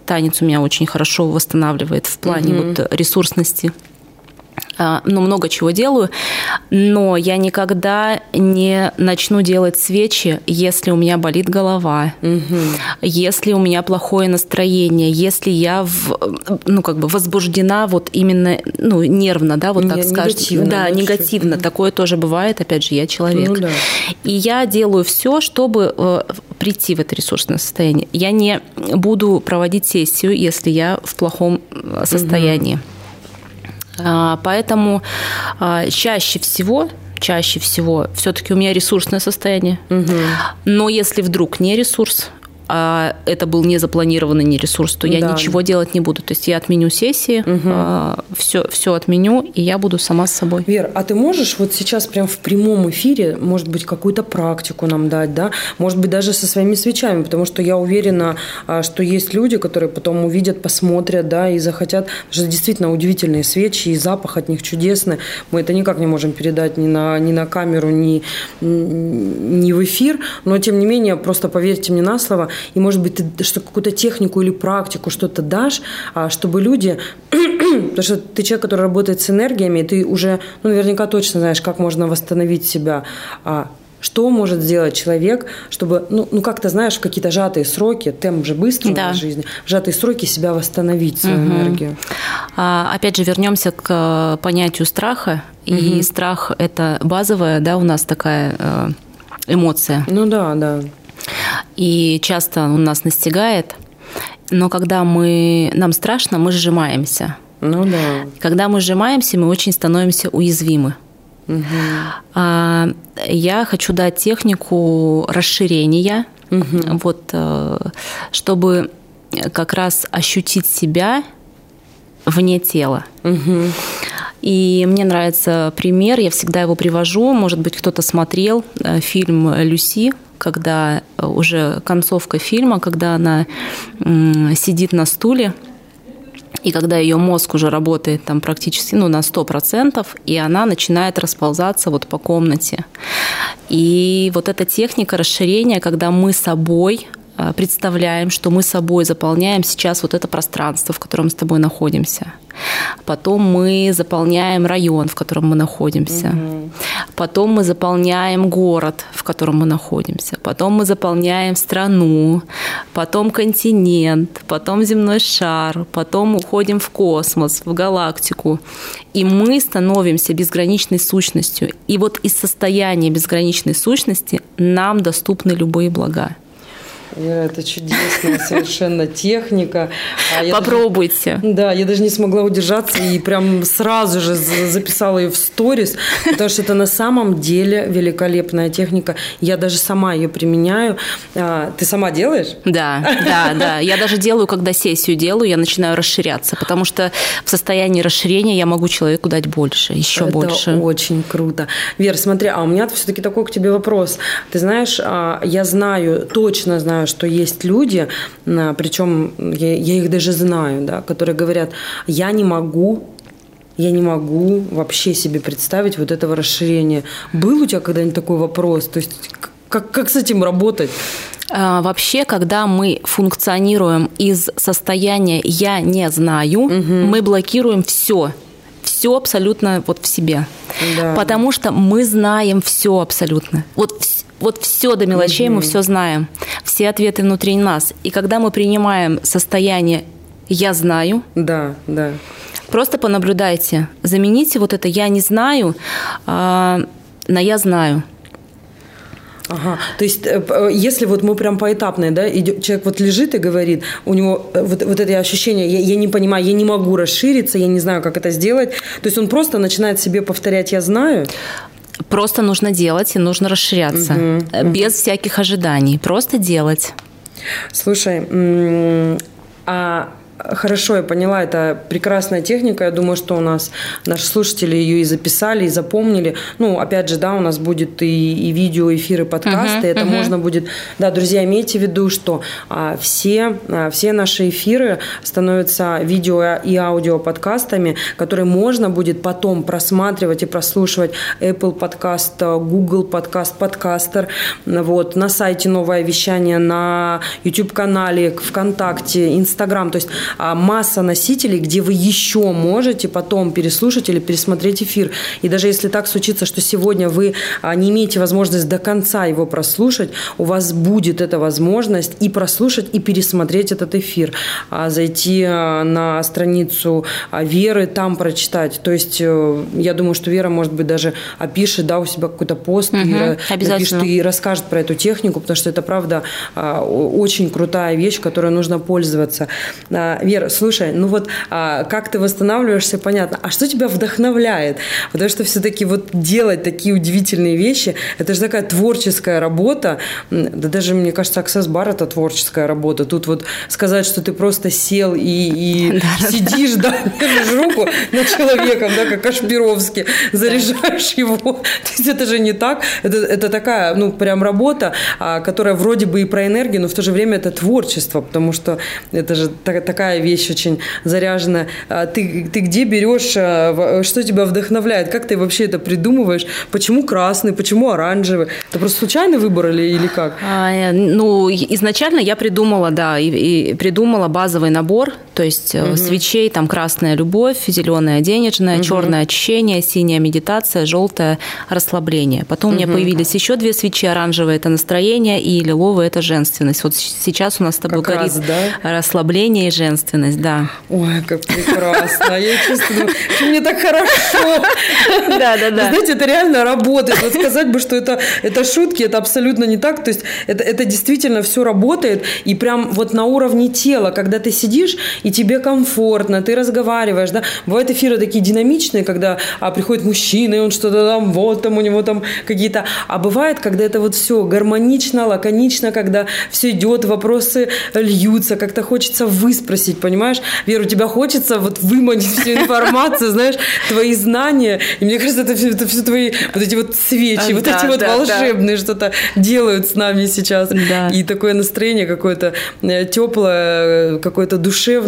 Танец у меня очень хорошо восстанавливает в плане угу. вот ресурсности. А, ну, много чего делаю, но я никогда не начну делать свечи, если у меня болит голова, угу. если у меня плохое настроение, если я в, ну, как бы возбуждена вот именно, ну, нервно, да, вот так скажем. Негативно, да, негативно. Угу. Такое тоже бывает, опять же, я человек. Ну, да. И я делаю все, чтобы э, прийти в это ресурсное состояние. Я не буду проводить сессию, если я в плохом э, состоянии. Угу. А, поэтому а, чаще всего чаще всего все-таки у меня ресурсное состояние. Угу. Но если вдруг не ресурс, а это был не запланированный не ресурс, то я да. ничего делать не буду. То есть я отменю сессии, угу. все, все отменю, и я буду сама с собой. Вер, а ты можешь вот сейчас прям в прямом эфире, может быть, какую-то практику нам дать, да? Может быть, даже со своими свечами, потому что я уверена, а, что есть люди, которые потом увидят, посмотрят, да, и захотят. Потому что действительно удивительные свечи, и запах от них чудесный. Мы это никак не можем передать ни на, ни на камеру, ни, ни в эфир, но тем не менее, просто поверьте мне на слово, и, может быть, ты что какую-то технику или практику что-то дашь, а, чтобы люди... Потому что ты человек, который работает с энергиями, ты уже, ну, наверняка точно знаешь, как можно восстановить себя. А, что может сделать человек, чтобы, ну, ну как-то, знаешь, в какие-то сжатые сроки, темп же быстро да. в жизни, в сжатые сроки себя восстановить, свою угу. энергию? А, опять же, вернемся к э, понятию страха. Угу. И страх – это базовая, да, у нас такая э, эмоция. Ну да, да и часто он нас настигает. Но когда мы, нам страшно, мы сжимаемся. Ну да. Когда мы сжимаемся, мы очень становимся уязвимы. Угу. А, я хочу дать технику расширения, угу. вот, э, чтобы как раз ощутить себя вне тела. Угу. И мне нравится пример, я всегда его привожу. Может быть, кто-то смотрел э, фильм «Люси», когда э, уже концовка фильма, когда она сидит на стуле, и когда ее мозг уже работает там практически ну, на 100%, и она начинает расползаться вот по комнате. И вот эта техника расширения, когда мы собой представляем, что мы собой заполняем сейчас вот это пространство, в котором мы с тобой находимся – Потом мы заполняем район, в котором мы находимся. Угу. Потом мы заполняем город, в котором мы находимся. Потом мы заполняем страну, потом континент, потом земной шар, потом уходим в космос, в галактику. И мы становимся безграничной сущностью. И вот из состояния безграничной сущности нам доступны любые блага. Это чудесная совершенно техника. А Попробуйте. Даже, да, я даже не смогла удержаться и прям сразу же записала ее в сторис, потому что это на самом деле великолепная техника. Я даже сама ее применяю. А, ты сама делаешь? Да, да, да. Я даже делаю, когда сессию делаю, я начинаю расширяться, потому что в состоянии расширения я могу человеку дать больше, еще это больше. очень круто. Вер, смотри, а у меня все-таки такой к тебе вопрос. Ты знаешь, а, я знаю, точно знаю, что есть люди, причем я, я их даже знаю, да, которые говорят, я не могу я не могу вообще себе представить вот этого расширения. Был у тебя когда-нибудь такой вопрос? То есть как, как с этим работать? А, вообще, когда мы функционируем из состояния «я не знаю», угу. мы блокируем все все абсолютно вот в себе. Да. Потому что мы знаем все абсолютно. Вот, вот все до мелочей угу. мы все знаем. Все ответы внутри нас. И когда мы принимаем состояние «я знаю», да, да. просто понаблюдайте. Замените вот это «я не знаю» а, на «я знаю». Ага. То есть, э, э, если вот мы прям поэтапно, да, идет, человек вот лежит и говорит, у него э, вот, вот это ощущение, я, я не понимаю, я не могу расшириться, я не знаю, как это сделать. То есть он просто начинает себе повторять, я знаю. Просто нужно делать и нужно расширяться. Угу, без угу. всяких ожиданий. Просто делать. Слушай, а Хорошо, я поняла, это прекрасная техника. Я думаю, что у нас наши слушатели ее и записали, и запомнили. Ну, опять же, да, у нас будет и, и видео, эфиры, подкасты. Uh-huh, это uh-huh. можно будет... Да, друзья, имейте в виду, что а, все, а, все наши эфиры становятся видео и аудио подкастами, которые можно будет потом просматривать и прослушивать Apple подкаст, Google подкаст, подкастер. Вот, на сайте новое вещание, на YouTube-канале, ВКонтакте, Инстаграм. То есть масса носителей, где вы еще можете потом переслушать или пересмотреть эфир. И даже если так случится, что сегодня вы а, не имеете возможность до конца его прослушать, у вас будет эта возможность и прослушать, и пересмотреть этот эфир, а, зайти на страницу Веры, там прочитать. То есть э, я думаю, что Вера, может быть, даже опишет да, у себя какой-то пост угу, и напишет и расскажет про эту технику, потому что это, правда, очень крутая вещь, которой нужно пользоваться. Вера, слушай, ну вот а, как ты восстанавливаешься, понятно. А что тебя вдохновляет? Потому что все-таки вот делать такие удивительные вещи, это же такая творческая работа. Да даже, мне кажется, Bar – это творческая работа. Тут вот сказать, что ты просто сел и, и да, сидишь, да, держишь руку над человеком, да, как Кашпировский, заряжаешь его. То есть это же не так. Это, это такая, ну, прям работа, а, которая вроде бы и про энергию, но в то же время это творчество, потому что это же такая такая вещь очень заряженная. А ты, ты где берешь, а, что тебя вдохновляет? Как ты вообще это придумываешь? Почему красный, почему оранжевый? Это просто случайный выбор или, или как? А, э, ну, изначально я придумала, да, и, и придумала базовый набор, то есть угу. свечей, там красная любовь, зеленая денежная, угу. черное очищение, синяя медитация, желтое расслабление. Потом угу. у меня появились еще две свечи, оранжевое – это настроение, и лиловое – это женственность. Вот сейчас у нас с тобой как горит раз, да? расслабление и женственность да. Ой, как прекрасно. Я чувствую, что мне так хорошо. Да, да, да. Знаете, это реально работает. Вот сказать бы, что это, это шутки, это абсолютно не так. То есть это, это действительно все работает. И прям вот на уровне тела, когда ты сидишь, и тебе комфортно, ты разговариваешь, да. Бывают эфиры такие динамичные, когда а, приходит мужчина, и он что-то там, вот там у него там какие-то... А бывает, когда это вот все гармонично, лаконично, когда все идет, вопросы льются, как-то хочется выспросить спросить, понимаешь? Вера, у тебя хочется вот выманить всю информацию, знаешь, твои знания. И мне кажется, это все, это все твои вот эти вот свечи, вот эти вот волшебные что-то делают с нами сейчас. И такое настроение какое-то э, теплое, какое-то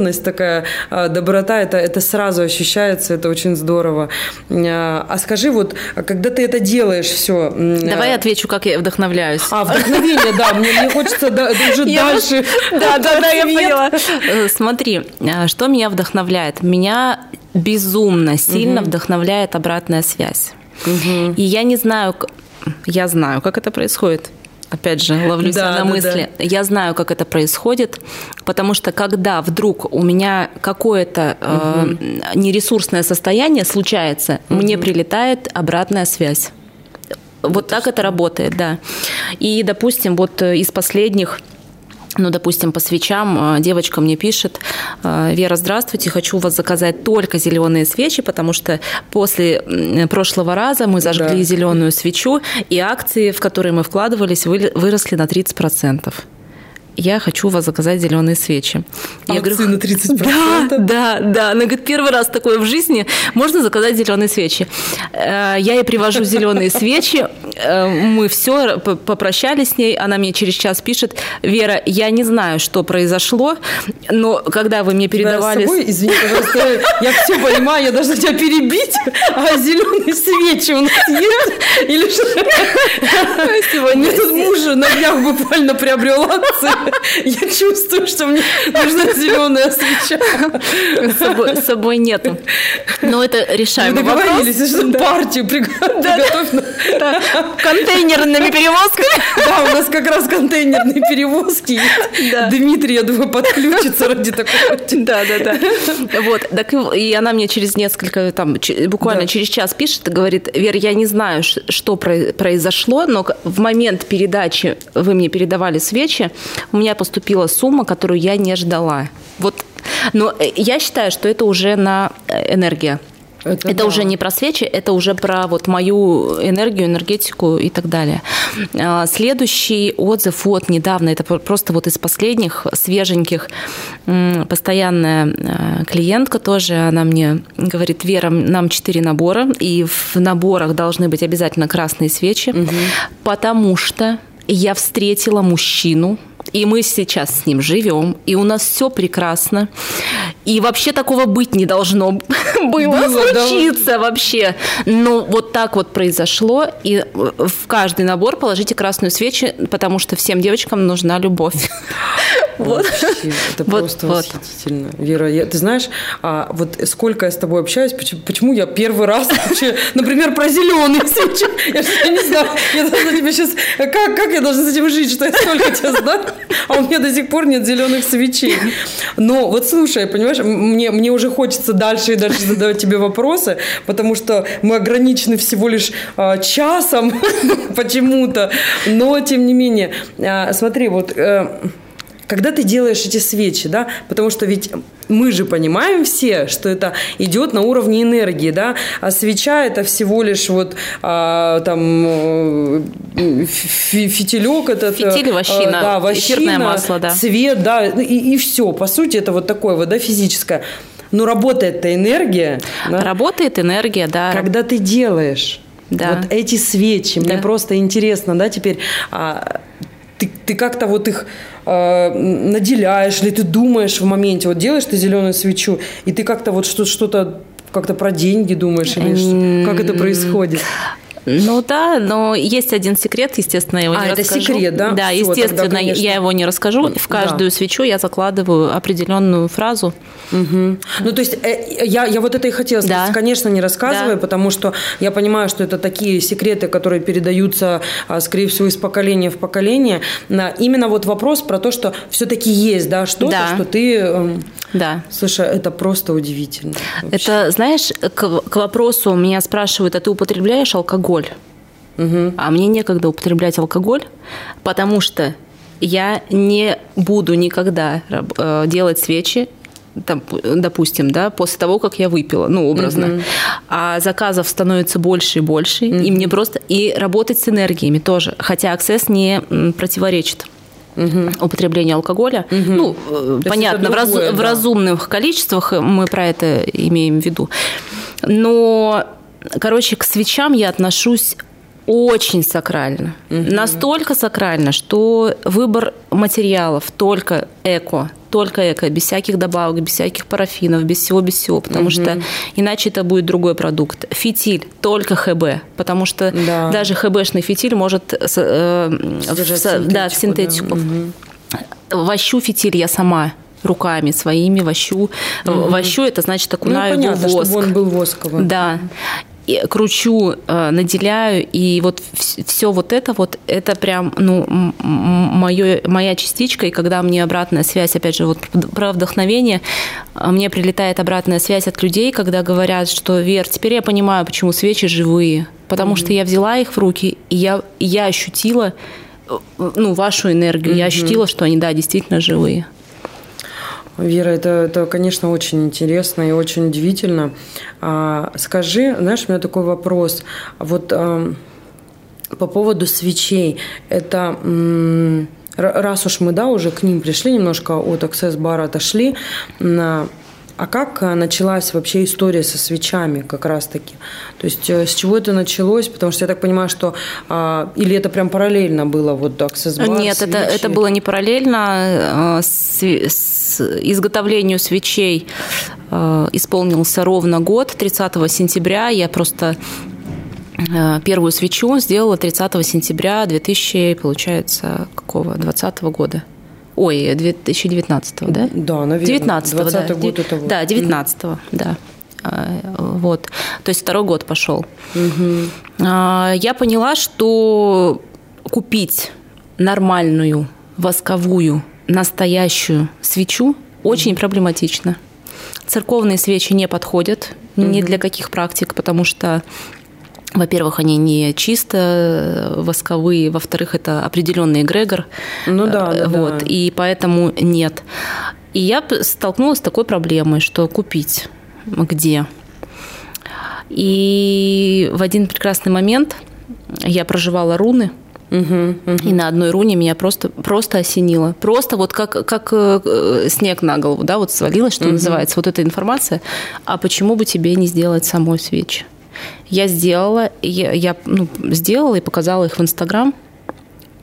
душевность такая, а, доброта, это, это сразу ощущается, это очень здорово. А, а скажи, вот, когда ты это делаешь все... Давай я отвечу, как я вдохновляюсь. А, вдохновение, да, мне, хочется уже дальше. Да, да, да, я поняла. Э, смотри, э, что меня вдохновляет? Меня безумно сильно вдохновляет обратная связь. И я не знаю, я знаю, как это происходит. Опять же, ловлю себя да, на да, мысли. Да. Я знаю, как это происходит, потому что когда вдруг у меня какое-то угу. э, нересурсное состояние случается, угу. мне прилетает обратная связь. Вот это так что? это работает, да. И, допустим, вот э, из последних ну, допустим, по свечам э, девочка мне пишет, э, Вера, здравствуйте, хочу у вас заказать только зеленые свечи, потому что после прошлого раза мы зажгли да. зеленую свечу, и акции, в которые мы вкладывались, выросли на 30%. Я хочу у вас заказать зеленые свечи. Я говорю, на 30%? Да, да, да. Она говорит, первый раз такое в жизни, можно заказать зеленые свечи. Э, я ей привожу зеленые свечи, э, мы все попрощались с ней, она мне через час пишет, Вера, я не знаю, что произошло, но когда вы мне передавали... Собой, извини, пожалуйста, я все понимаю, я должна тебя перебить, а зеленые свечи у нас есть? Или что? Сегодня тут муж на днях буквально приобрел акции. Я чувствую, что мне нужна зеленая свеча. С собой, с собой нету. Но это решаемый Мы договорились, вопрос. что да. партию приготовь. Да. Контейнерными перевозками. Да, у нас как раз контейнерные перевозки Да. Дмитрий, я думаю, подключится ради такого. Да, да, да. Вот, так и она мне через несколько, там, буквально да. через час пишет и говорит, Вер, я не знаю, что произошло, но в момент передачи вы мне передавали свечи, у меня поступила сумма, которую я не ждала. Вот, но э, я считаю, что это уже на э, энергия. Это, это да. уже не про свечи, это уже про вот мою энергию, энергетику и так далее. А, следующий отзыв вот недавно, это просто вот из последних свеженьких, постоянная а, клиентка тоже, она мне говорит, Вера, нам четыре набора, и в наборах должны быть обязательно красные свечи, угу. потому что я встретила мужчину, и мы сейчас с ним живем, и у нас все прекрасно. И вообще такого быть не должно было, было случиться да. вообще. Но вот так вот произошло, и в каждый набор положите красную свечу, потому что всем девочкам нужна любовь. Вот. Вообще, это вот, просто вот. восхитительно. Вера, я, ты знаешь, а, вот сколько я с тобой общаюсь, почему, почему я первый раз, вообще, например, про зеленые свечи, я, я не знаю, я должна тебе сейчас, как, как я должна с этим жить, что я столько тебя знаю, а у меня до сих пор нет зеленых свечей. Но вот слушай, понимаешь, мне, мне уже хочется дальше и дальше задавать тебе вопросы, потому что мы ограничены всего лишь а, часом почему-то, но тем не менее, а, смотри, вот... А, когда ты делаешь эти свечи, да, потому что ведь мы же понимаем все, что это идет на уровне энергии, да, а свеча это всего лишь вот а, там фитилек этот. Э, Фитиль, вощина, да, вощина, эфирное масло, да. Цвет, да, и, и все, по сути, это вот такое вот, да, физическое. Но работает-то энергия. Да? Работает энергия, да. Когда ты делаешь да. вот эти свечи, да. мне просто интересно, да, теперь а, ты, ты как-то вот их э, наделяешь, или ты думаешь в моменте, вот делаешь ты зеленую свечу, и ты как-то вот что- что-то как-то про деньги думаешь, или как это происходит? Ну да, но есть один секрет, естественно, я его а, не это расскажу. секрет, да? Да, Все, естественно, тогда, я его не расскажу. В каждую да. свечу я закладываю определенную фразу. Угу. Ну, то есть э, я, я вот это и хотела сказать. Да. Конечно, не рассказываю, да. потому что я понимаю, что это такие секреты, которые передаются, а, скорее всего, из поколения в поколение. Именно вот вопрос про то, что все-таки есть, да, что-то, да. что ты... Да. Слушай, это просто удивительно. Вообще. Это, знаешь, к, к вопросу меня спрашивают, а ты употребляешь алкоголь? Угу. А мне некогда употреблять алкоголь, потому что я не буду никогда э, делать свечи там, допустим, да, после того, как я выпила, ну, образно. Mm-hmm. А заказов становится больше и больше, mm-hmm. и мне просто... И работать с энергиями тоже, хотя аксесс не противоречит угу. употребления алкоголя. Угу. Ну, То понятно, другое, в, раз, да. в разумных количествах мы про это имеем в виду. Но, короче, к свечам я отношусь очень сакрально. Угу. Настолько сакрально, что выбор материалов только эко, только эко, без всяких добавок, без всяких парафинов, без всего, без всего, потому угу. что иначе это будет другой продукт. Фитиль только ХБ, потому что да. даже ХБшный фитиль может э, в, да, в синтетику. Да. Угу. Вощу фитиль я сама руками своими вощу. Угу. Вощу это значит окунаю ну, понятно, в воск. чтобы он был восковый. Да кручу, э, наделяю, и вот все вот это вот, это прям, ну, моё, моя частичка, и когда мне обратная связь, опять же, вот про вдохновение, а мне прилетает обратная связь от людей, когда говорят, что, Вер, теперь я понимаю, почему свечи живые, потому mm-hmm. что я взяла их в руки, и я, я ощутила, э, ну, вашу энергию, mm-hmm. я ощутила, что они, да, действительно живые. Вера, это, это, конечно, очень интересно и очень удивительно. А, скажи, знаешь, у меня такой вопрос. Вот по поводу свечей. Это раз уж мы, да, уже к ним пришли, немножко от Access бара отошли, а как э, началась вообще история со свечами как раз-таки? То есть э, с чего это началось? Потому что я так понимаю, что... А, или это прям параллельно было, вот Access Bar, Нет, это, это было не параллельно. Э, с, с изготовлению свечей исполнился ровно год, 30 сентября. Я просто первую свечу сделала 30 сентября 2000, получается, какого, 20 года. Ой, 2019 да? Да, наверное. 19 20 да. год это вот. Да, 19 mm-hmm. да. А, вот. То есть второй год пошел. Угу. Я поняла, что купить нормальную восковую настоящую свечу очень угу. проблематично. Церковные свечи не подходят угу. ни для каких практик, потому что во-первых, они не чисто э, восковые, во-вторых, это определенный эгрегор. Ну да, да вот, да. И поэтому нет. И я столкнулась с такой проблемой, что купить где. И в один прекрасный момент я проживала руны, Угу, угу. И на одной руне меня просто, просто осенило. Просто вот как, как э, снег на голову, да, вот свалилось, что угу. называется, вот эта информация. А почему бы тебе не сделать самой свечи? Я сделала, я, я ну, сделала и показала их в Инстаграм,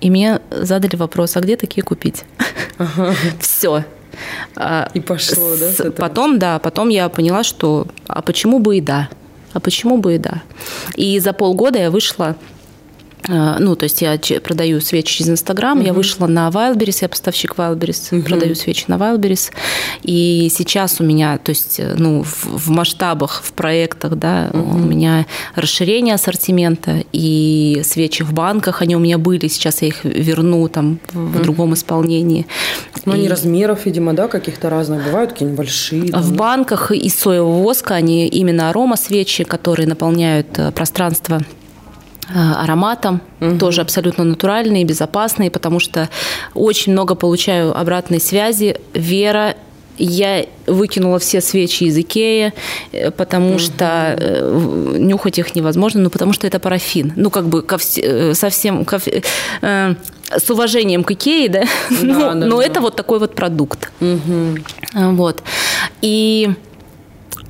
и мне задали вопрос, а где такие купить? Ага. Все. А, и пошло, С, да? Потом, да, потом я поняла, что а почему бы и да? А почему бы и да? И за полгода я вышла ну, то есть я продаю свечи через Инстаграм, uh-huh. я вышла на Wildberries, я поставщик Wildberries, uh-huh. продаю свечи на Wildberries, и сейчас у меня, то есть, э, ну, в, в масштабах, в проектах, да, uh-huh. у меня расширение ассортимента, и свечи в банках, они у меня были, сейчас я их верну там в uh-huh. другом исполнении. Ну, и... они размеров, видимо, да, каких-то разных бывают, какие-нибудь большие. Там, в банках из соевого воска, они именно арома свечи, которые наполняют э, пространство ароматом, угу. тоже абсолютно натуральные, безопасные, потому что очень много получаю обратной связи. Вера я выкинула все свечи из Икеи, э, потому угу. что э, нюхать их невозможно, ну потому что это парафин. Ну как бы ко вс- совсем ко, э, с уважением к Икее, да, да но, да, но да. это вот такой вот продукт. Угу. Вот. И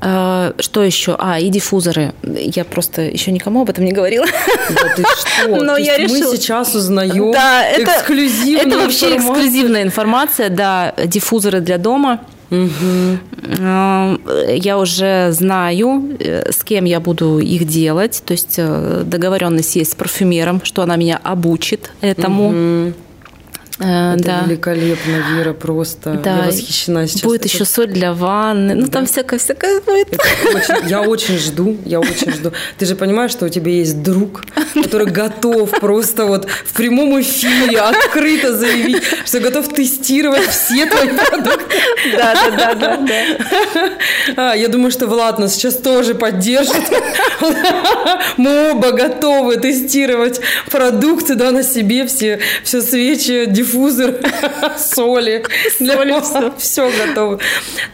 а, что еще? А, и диффузоры. Я просто еще никому об этом не говорила. Да ты что? Но То я решила... Мы сейчас узнаем да, это, эксклюзивную Это вообще информацию. эксклюзивная информация, да, диффузоры для дома. Угу. Я уже знаю, э, с кем я буду их делать. То есть э, договоренность есть с парфюмером, что она меня обучит этому. Угу. Э, Это да. великолепно, Вера, просто. Да. Я восхищена сейчас. Будет Это... еще соль для ванны. Ну, да. там всякое-всякое будет. очень... Я очень жду, я очень жду. Ты же понимаешь, что у тебя есть друг, который готов просто вот в прямом эфире открыто заявить, что готов тестировать все твои продукты. Да, да, да, да. А, я думаю, что Влад нас сейчас тоже поддержит. Мы оба готовы тестировать продукты, да, на себе все, все свечи, диффузор, соли. Соли, все. все готово.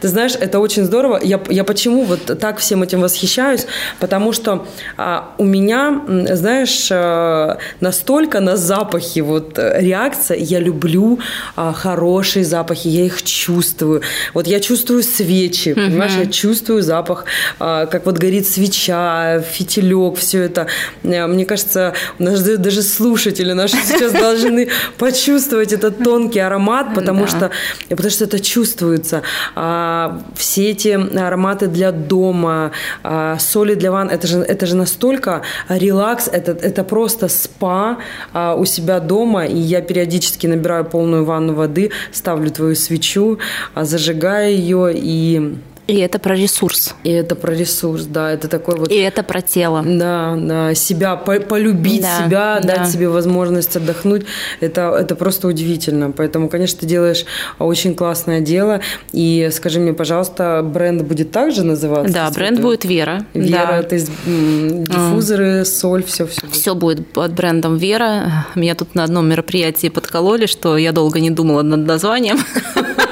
Ты знаешь, это очень здорово. Я, я почему вот так всем этим восхищаюсь? Потому что а, у меня, знаешь, а, настолько на запахи вот реакция. Я люблю а, хорошие запахи, я их чувствую. Вот я чувствую свечи, понимаешь, я чувствую запах, а, как вот горит свеча, фитилек, все это. Мне кажется, даже, даже слушатели наши сейчас должны почувствовать чувствовать этот тонкий аромат, потому да. что потому что это чувствуется. А, все эти ароматы для дома, а, соли для ванн, это же это же настолько релакс, это это просто спа а, у себя дома, и я периодически набираю полную ванну воды, ставлю твою свечу, а, зажигаю ее и и это про ресурс. И это про ресурс, да. Это такой вот... И это про тело. Да, да. Себя, по полюбить да, себя, да. дать себе возможность отдохнуть. Это, это просто удивительно. Поэтому, конечно, ты делаешь очень классное дело. И скажи мне, пожалуйста, бренд будет также называться? Да, бренд это... будет Вера. Вера, да. то есть диффузоры, а. соль, все, все будет. Все будет под брендом Вера. Меня тут на одном мероприятии подкололи, что я долго не думала над названием.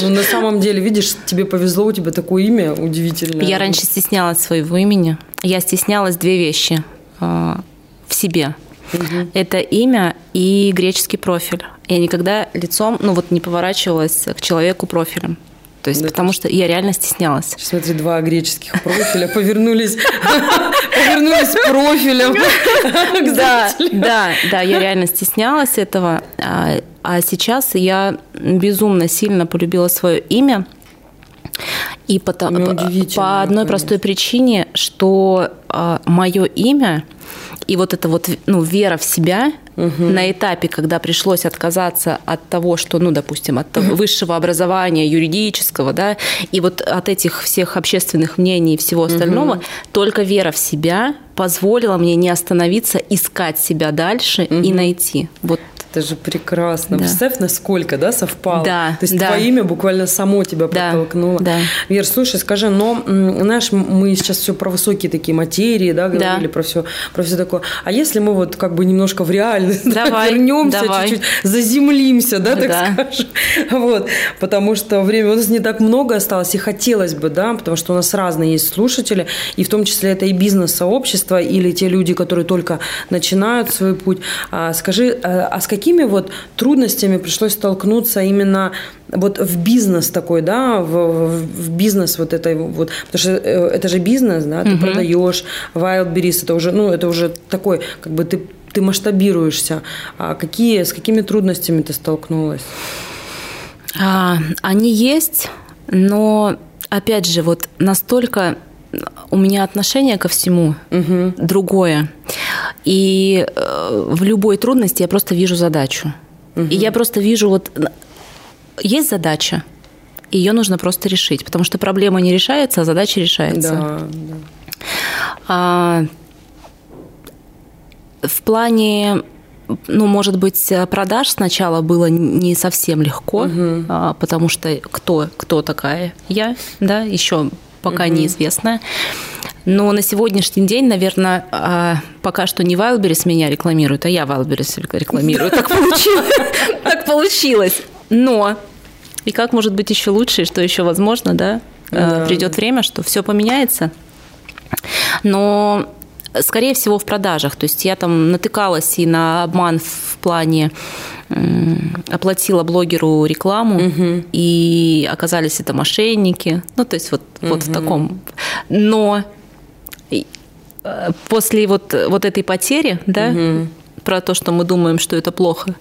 Ну, на самом деле, видишь, тебе повезло, у тебя такое имя удивительное. Я раньше стеснялась своего имени. Я стеснялась две вещи э, в себе. Угу. Это имя и греческий профиль. Я никогда лицом, ну вот не поворачивалась к человеку профилем. То есть, да, потому что я реально стеснялась. Смотри, два греческих профиля повернулись, повернулись профилем. Да, да, да, я реально стеснялась этого. А, а сейчас я безумно сильно полюбила свое имя. И по, по, по одной простой причине, что а, мое имя и вот эта вот ну, вера в себя угу. на этапе, когда пришлось отказаться от того, что, ну, допустим, от угу. высшего образования, юридического, да, и вот от этих всех общественных мнений и всего остального, угу. только вера в себя позволила мне не остановиться, искать себя дальше угу. и найти. Вот это же прекрасно. Да. Представь, насколько, да, совпало. Да, То есть да. твое имя буквально само тебя да, подтолкнуло. Да. Вер, слушай, скажи, но, знаешь, мы сейчас все про высокие такие материи, да, говорили да. про все, про все такое. А если мы вот как бы немножко в реальность давай, да, вернемся, давай. чуть-чуть заземлимся, да, так да. скажем. Вот. Потому что время у нас не так много осталось, и хотелось бы, да, потому что у нас разные есть слушатели, и в том числе это и бизнес-сообщество, или те люди, которые только начинают свой путь. А, скажи, а, а с какими какими вот трудностями пришлось столкнуться именно вот в бизнес такой, да, в, в бизнес вот этой вот, потому что э, это же бизнес, да, ты угу. продаешь, Wildberries, это уже, ну, это уже такой, как бы ты, ты масштабируешься. А какие, с какими трудностями ты столкнулась? А, они есть, но, опять же, вот настолько у меня отношение ко всему угу. другое. И э, в любой трудности я просто вижу задачу. Угу. И я просто вижу вот есть задача, ее нужно просто решить, потому что проблема не решается, а задача решается. Да, да. А, в плане ну, может быть, продаж сначала было не совсем легко, угу. потому что кто, кто такая я, да, еще пока угу. неизвестная. Но на сегодняшний день, наверное, а, пока что не Wildberries меня рекламирует, а я Wildberries рекламирую. Так получилось. Так получилось. Но и как может быть еще лучше, и что еще возможно, да? А, Придет время, что все поменяется. Но скорее всего в продажах. То есть я там натыкалась и на обман в плане оплатила блогеру рекламу, угу. и оказались это мошенники. Ну, то есть вот, угу. вот в таком. Но э, после вот, вот этой потери, да, угу. про то, что мы думаем, что это плохо,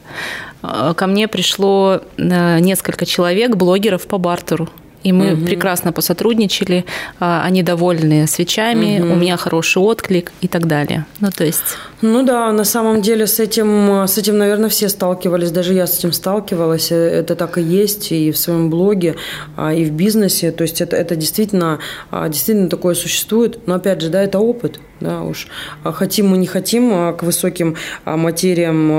э, ко мне пришло э, несколько человек, блогеров по бартеру. И мы угу. прекрасно посотрудничали, а, они довольны свечами, угу. у меня хороший отклик и так далее. Ну, то есть... Ну да, на самом деле с этим, с этим, наверное, все сталкивались, даже я с этим сталкивалась, э, это так и есть и в своем блоге, а, и в бизнесе, то есть это, это действительно, а, действительно такое существует, но опять же, да, это опыт, да, уж хотим мы не хотим к высоким материям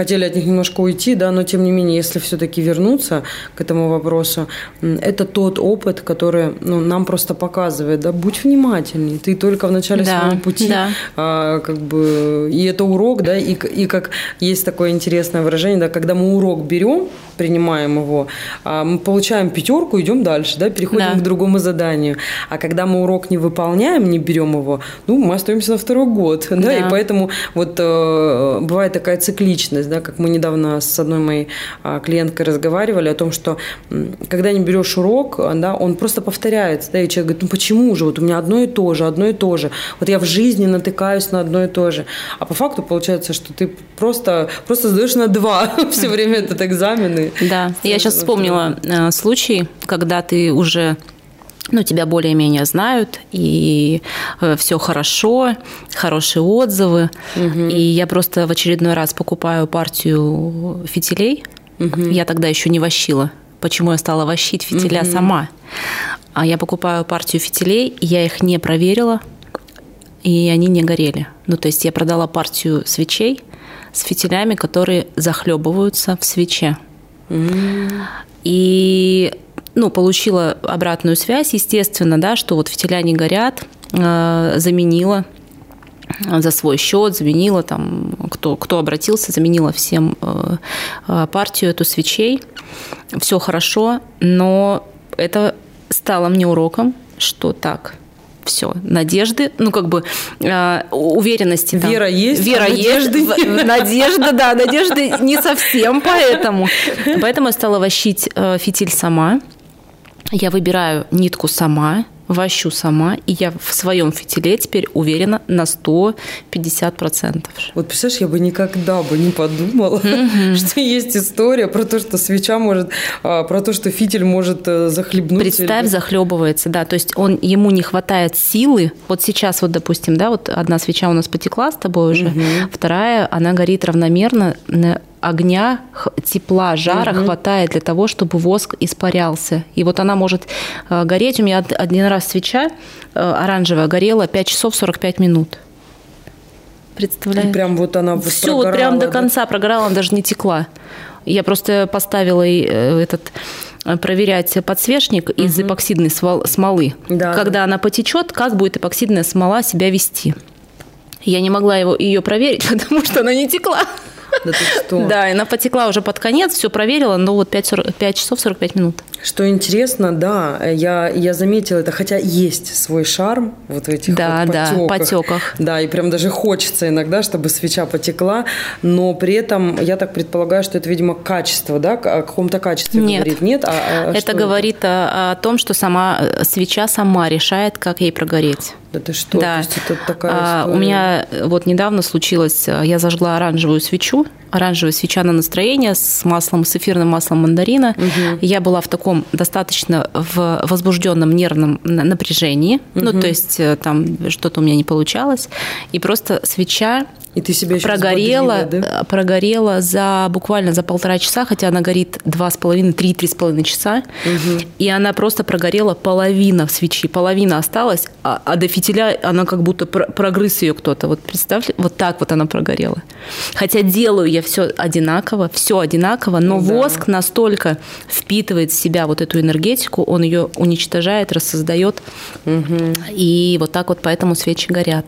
хотели от них немножко уйти, да, но тем не менее, если все-таки вернуться к этому вопросу, это тот опыт, который ну, нам просто показывает, да, будь внимательней, ты только в начале да, своего пути, да. а, как бы, и это урок, да, и, и как есть такое интересное выражение, да, когда мы урок берем, принимаем его, а, мы получаем пятерку, идем дальше, да, переходим да. к другому заданию, а когда мы урок не выполняем, не берем его, ну, мы остаемся на второй год, да, да. и поэтому вот э, бывает такая цикличность, да, как мы недавно с одной моей а, клиенткой разговаривали о том, что когда не берешь урок, да, он просто повторяется, да, и человек говорит, ну почему же, вот у меня одно и то же, одно и то же, вот я в жизни натыкаюсь на одно и то же, а по факту получается, что ты просто, просто сдаешь на два все время этот экзамены. Да, я сейчас вспомнила э, случай, когда ты уже ну, тебя более-менее знают, и э, все хорошо, хорошие отзывы. Угу. И я просто в очередной раз покупаю партию фитилей. Угу. Я тогда еще не вощила. Почему я стала вощить фитиля угу. сама? А я покупаю партию фитилей, я их не проверила, и они не горели. Ну, то есть я продала партию свечей с фитилями, которые захлебываются в свече. Mm. И ну, получила обратную связь, естественно, да, что вот фитиля не горят, э, заменила за свой счет, заменила там, кто, кто обратился, заменила всем э, э, партию эту свечей. Все хорошо, но это стало мне уроком, что так, все. Надежды, ну, как бы э, уверенности. Там. Вера есть, Вера а есть. надежды Надежда, да, надежды не совсем поэтому. Поэтому я стала вощить э, фитиль сама. Я выбираю нитку сама, вощу сама, и я в своем фитиле теперь уверена на 150%. Вот представляешь, я бы никогда бы не подумала, что есть история про то, что свеча может, а, про то, что фитиль может э, захлебнуться. Представь, захлебывается, да, то есть он, ему не хватает силы. Вот сейчас вот, допустим, да, вот одна свеча у нас потекла с тобой уже, вторая, она горит равномерно, огня, тепла, жара угу. хватает для того, чтобы воск испарялся. И вот она может э, гореть. У меня один раз свеча э, оранжевая горела 5 часов 45 минут. Представляешь? И прям вот она вот Все, вот прям до конца прогорала, она даже не текла. Я просто поставила э, этот проверять подсвечник угу. из эпоксидной смолы. Да. Когда она потечет, как будет эпоксидная смола себя вести. Я не могла его, ее проверить, потому что она не текла. Да ты что? Да, и она потекла уже под конец, все проверила, но вот 5, 40, 5 часов 45 минут. Что интересно, да, я, я заметила это, хотя есть свой шарм вот в этих да, вот потеках. Да, потеках. Да, и прям даже хочется иногда, чтобы свеча потекла, но при этом я так предполагаю, что это, видимо, качество, да, о каком-то качестве Нет. говорит. Нет, а, а это говорит это? О, о том, что сама э, свеча сама решает, как ей прогореть. Да ты что? Да. То есть это такая а, у меня вот недавно случилось, э, я зажгла оранжевую свечу, оранжевая свеча на настроение с маслом, с эфирным маслом мандарина. Угу. Я была в таком достаточно в возбужденном нервном напряжении, угу. ну то есть э, там что-то у меня не получалось, и просто свеча и ты себя прогорела, да? прогорела за буквально за полтора часа, хотя она горит два с половиной, три, три с половиной часа, угу. и она просто прогорела половина свечи, половина осталась, а, а до фитиля она как будто прогрыз ее кто-то. Вот представьте, вот так вот она прогорела. Хотя делаю я все одинаково, все одинаково, но да. воск настолько впитывает в себя вот эту энергетику, он ее уничтожает, рассоздает, угу. и вот так вот поэтому свечи горят.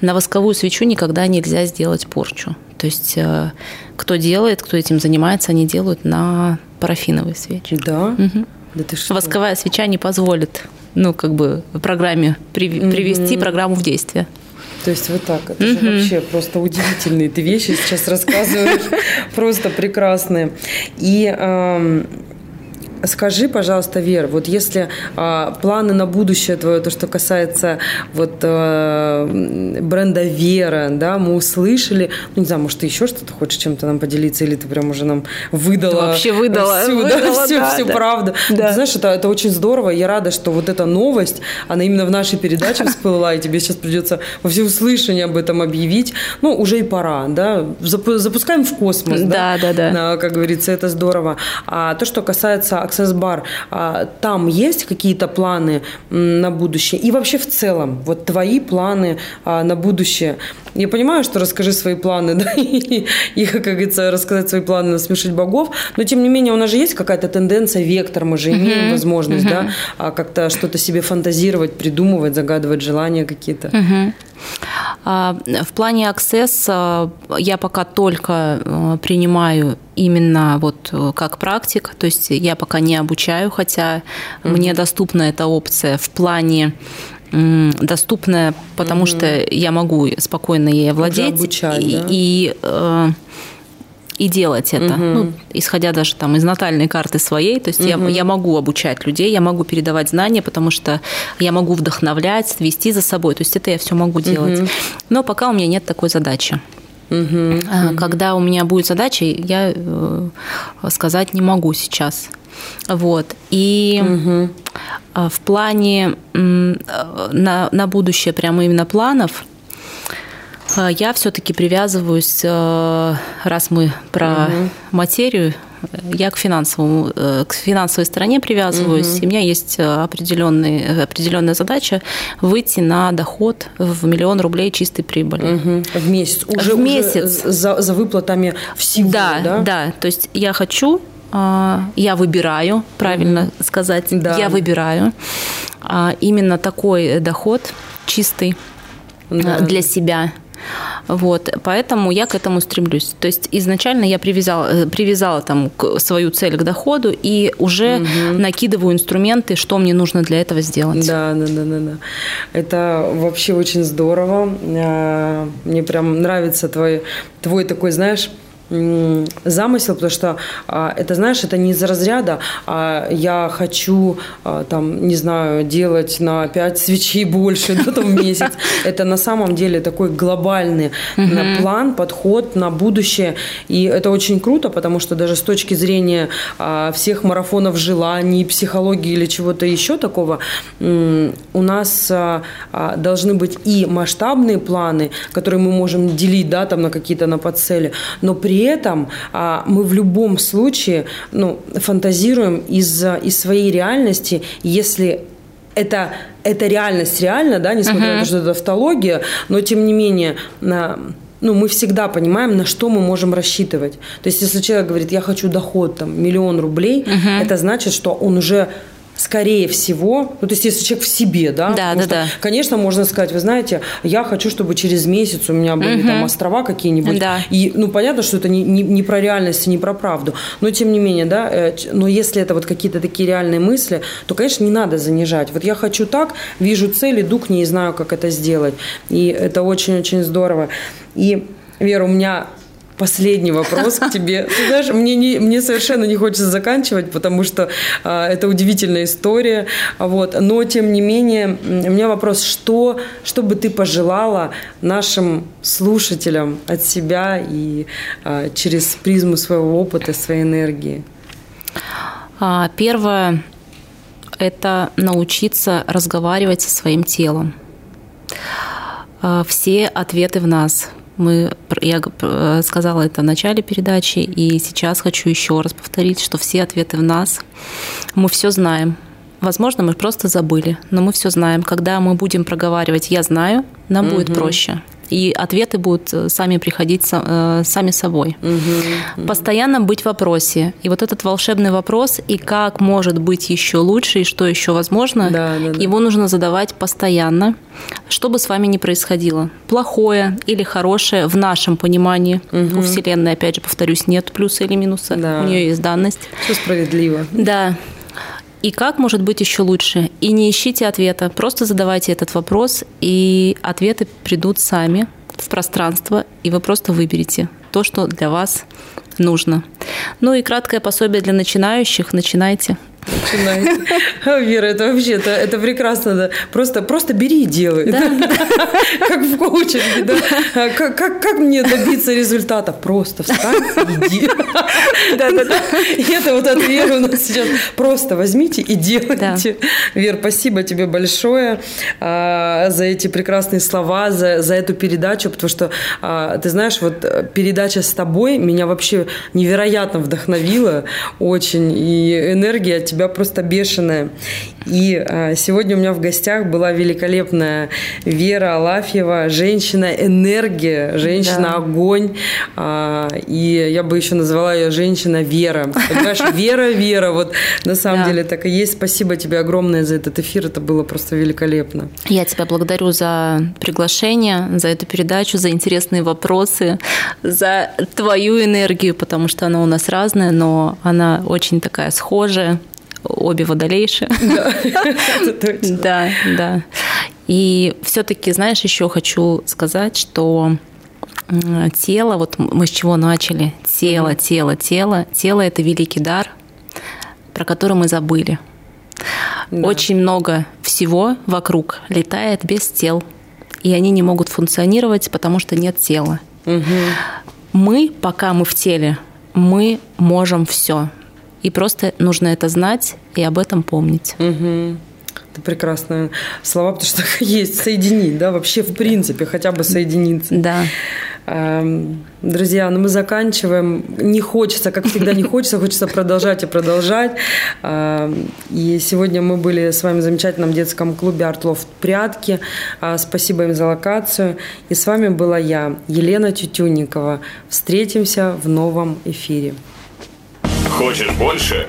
На восковую свечу никогда нельзя сделать порчу. То есть э, кто делает, кто этим занимается, они делают на парафиновые свечи. Да? Угу. Да ты что? Восковая свеча не позволит, ну, как бы, в программе привести угу. программу в действие. То есть вот так. Это mm же вообще просто удивительные ты вещи сейчас рассказываешь. Просто прекрасные. И Скажи, пожалуйста, Вер, вот если а, планы на будущее твое, то, что касается вот а, бренда Вера, да, мы услышали, ну, не знаю, может, ты еще что-то хочешь чем-то нам поделиться, или ты прям уже нам выдала. Ты вообще выдала. Всю, выдала, да, всю, да, всю да. правду. Да. Ты знаешь, это, это очень здорово, я рада, что вот эта новость, она именно в нашей передаче всплыла, и тебе сейчас придется во всеуслышание об этом объявить. Ну, уже и пора, да, запускаем в космос, да, да, да, да. как говорится, это здорово. А то, что касается Bar, а, там есть какие-то планы на будущее? И вообще в целом, вот твои планы а, на будущее. Я понимаю, что расскажи свои планы, да, и, и, как говорится, рассказать свои планы, насмешить богов, но тем не менее у нас же есть какая-то тенденция, вектор, мы же имеем uh-huh. возможность, uh-huh. да, как-то что-то себе фантазировать, придумывать, загадывать желания какие-то. Uh-huh. В плане Access я пока только принимаю именно вот э, как практик, то есть я пока не обучаю, хотя mm-hmm. мне доступна эта опция в плане доступная, потому mm-hmm. что я могу спокойно ей владеть обучать, и, да? и э, и делать это, угу. ну, исходя даже там из натальной карты своей, то есть угу. я, я могу обучать людей, я могу передавать знания, потому что я могу вдохновлять, вести за собой, то есть это я все могу делать. Угу. Но пока у меня нет такой задачи. Угу. Когда у меня будет задача, я э, сказать не могу сейчас. Вот. И угу. в плане на, на будущее, прямо именно планов, я все-таки привязываюсь, э, раз мы про угу. материю, я к финансовому, э, к финансовой стороне привязываюсь. Угу. у меня есть определенный, определенная задача выйти на доход в миллион рублей чистой прибыли. Угу. В месяц. Уже, в месяц. Уже за, за выплатами всего, да? Да, да. То есть я хочу, а, я выбираю, правильно угу. сказать, да. я выбираю а, именно такой доход чистый да. для себя Вот, поэтому я к этому стремлюсь. То есть изначально я привязала, э, привязала там свою цель к доходу и уже угу. накидываю инструменты, что мне нужно для этого сделать. Да, да, да, да, да. Это вообще очень здорово. А, мне прям нравится твой, твой такой, знаешь, замысел, потому что а, это, знаешь, это не из разряда, а я хочу, а, там, не знаю, делать на 5 свечей больше да, там, в месяц. Это на самом деле такой глобальный mm-hmm. план, подход на будущее. И это очень круто, потому что даже с точки зрения а, всех марафонов желаний, психологии или чего-то еще такого, у нас должны быть и масштабные планы, которые мы можем делить, да, там на какие-то на подцели, но при этом а, мы в любом случае ну, фантазируем из, из своей реальности, если это, это реальность реально, да, несмотря uh-huh. на то, что это автология, но тем не менее на ну, мы всегда понимаем, на что мы можем рассчитывать. То есть, если человек говорит, я хочу доход там миллион рублей, uh-huh. это значит, что он уже скорее всего, ну, то есть, если человек в себе, да, да, да, что, да. конечно, можно сказать, вы знаете, я хочу, чтобы через месяц у меня были угу. там острова какие-нибудь, да. и, ну, понятно, что это не, не, не про реальность, не про правду, но, тем не менее, да, э, но если это вот какие-то такие реальные мысли, то, конечно, не надо занижать. Вот я хочу так, вижу цель, иду к ней и знаю, как это сделать, и это очень-очень здорово. И, Вера, у меня Последний вопрос к тебе. Ты знаешь, мне, не, мне совершенно не хочется заканчивать, потому что а, это удивительная история. Вот. Но, тем не менее, у меня вопрос, что, что бы ты пожелала нашим слушателям от себя и а, через призму своего опыта, своей энергии? А, первое – это научиться разговаривать со своим телом. А, все ответы в нас – мы, я э, сказала это в начале передачи, и сейчас хочу еще раз повторить, что все ответы в нас. Мы все знаем. Возможно, мы просто забыли, но мы все знаем. Когда мы будем проговаривать «я знаю», нам угу. будет проще и ответы будут э, сами приходить э, сами собой. Угу, Постоянно быть в вопросе. И вот этот волшебный вопрос, и как может быть еще лучше, и что еще возможно, да, да, да. его нужно задавать постоянно, что бы с вами ни происходило. Плохое или хорошее в нашем понимании. Угу. У Вселенной, опять же, повторюсь, нет плюса или минуса. Да. У нее есть данность. Все справедливо. Да и как может быть еще лучше. И не ищите ответа, просто задавайте этот вопрос, и ответы придут сами в пространство, и вы просто выберете то, что для вас нужно. Ну и краткое пособие для начинающих. Начинайте начинает. Вера, это вообще, это, это прекрасно. Да. Просто, просто бери и делай. Да. Как в коучинге. Да. Как, как, как мне добиться результата? Просто встань и иди. Да, да, да. И это вот от Веры у нас сейчас. Просто возьмите и делайте. Да. Вер, спасибо тебе большое а, за эти прекрасные слова, за, за эту передачу, потому что, а, ты знаешь, вот передача с тобой меня вообще невероятно вдохновила очень, и энергия от тебя просто бешеная. И а, сегодня у меня в гостях была великолепная Вера Алафьева, женщина-энергия, женщина-огонь. А, и я бы еще назвала ее женщина-вера. Понимаешь, вера-вера. Вот на самом да. деле так и есть. Спасибо тебе огромное за этот эфир. Это было просто великолепно. Я тебя благодарю за приглашение, за эту передачу, за интересные вопросы, за твою энергию, потому что она у нас разная, но она очень такая схожая обе водолейши. Да, да. И все-таки, знаешь, еще хочу сказать, что тело, вот мы с чего начали, тело, тело, тело, тело – это великий дар, про который мы забыли. Да. Очень много всего вокруг летает без тел, и они не могут функционировать, потому что нет тела. Угу. Мы, пока мы в теле, мы можем все. И просто нужно это знать и об этом помнить. Угу. Это прекрасные слова, потому что есть соединить, да, вообще в принципе хотя бы соединиться. Да. Эм, друзья, ну мы заканчиваем. Не хочется, как всегда, не хочется, хочется продолжать и продолжать. Эм, и сегодня мы были с вами в замечательном детском клубе «Артлофт Прятки». Э, спасибо им за локацию. И с вами была я, Елена Тютюнникова. Встретимся в новом эфире. Хочешь больше?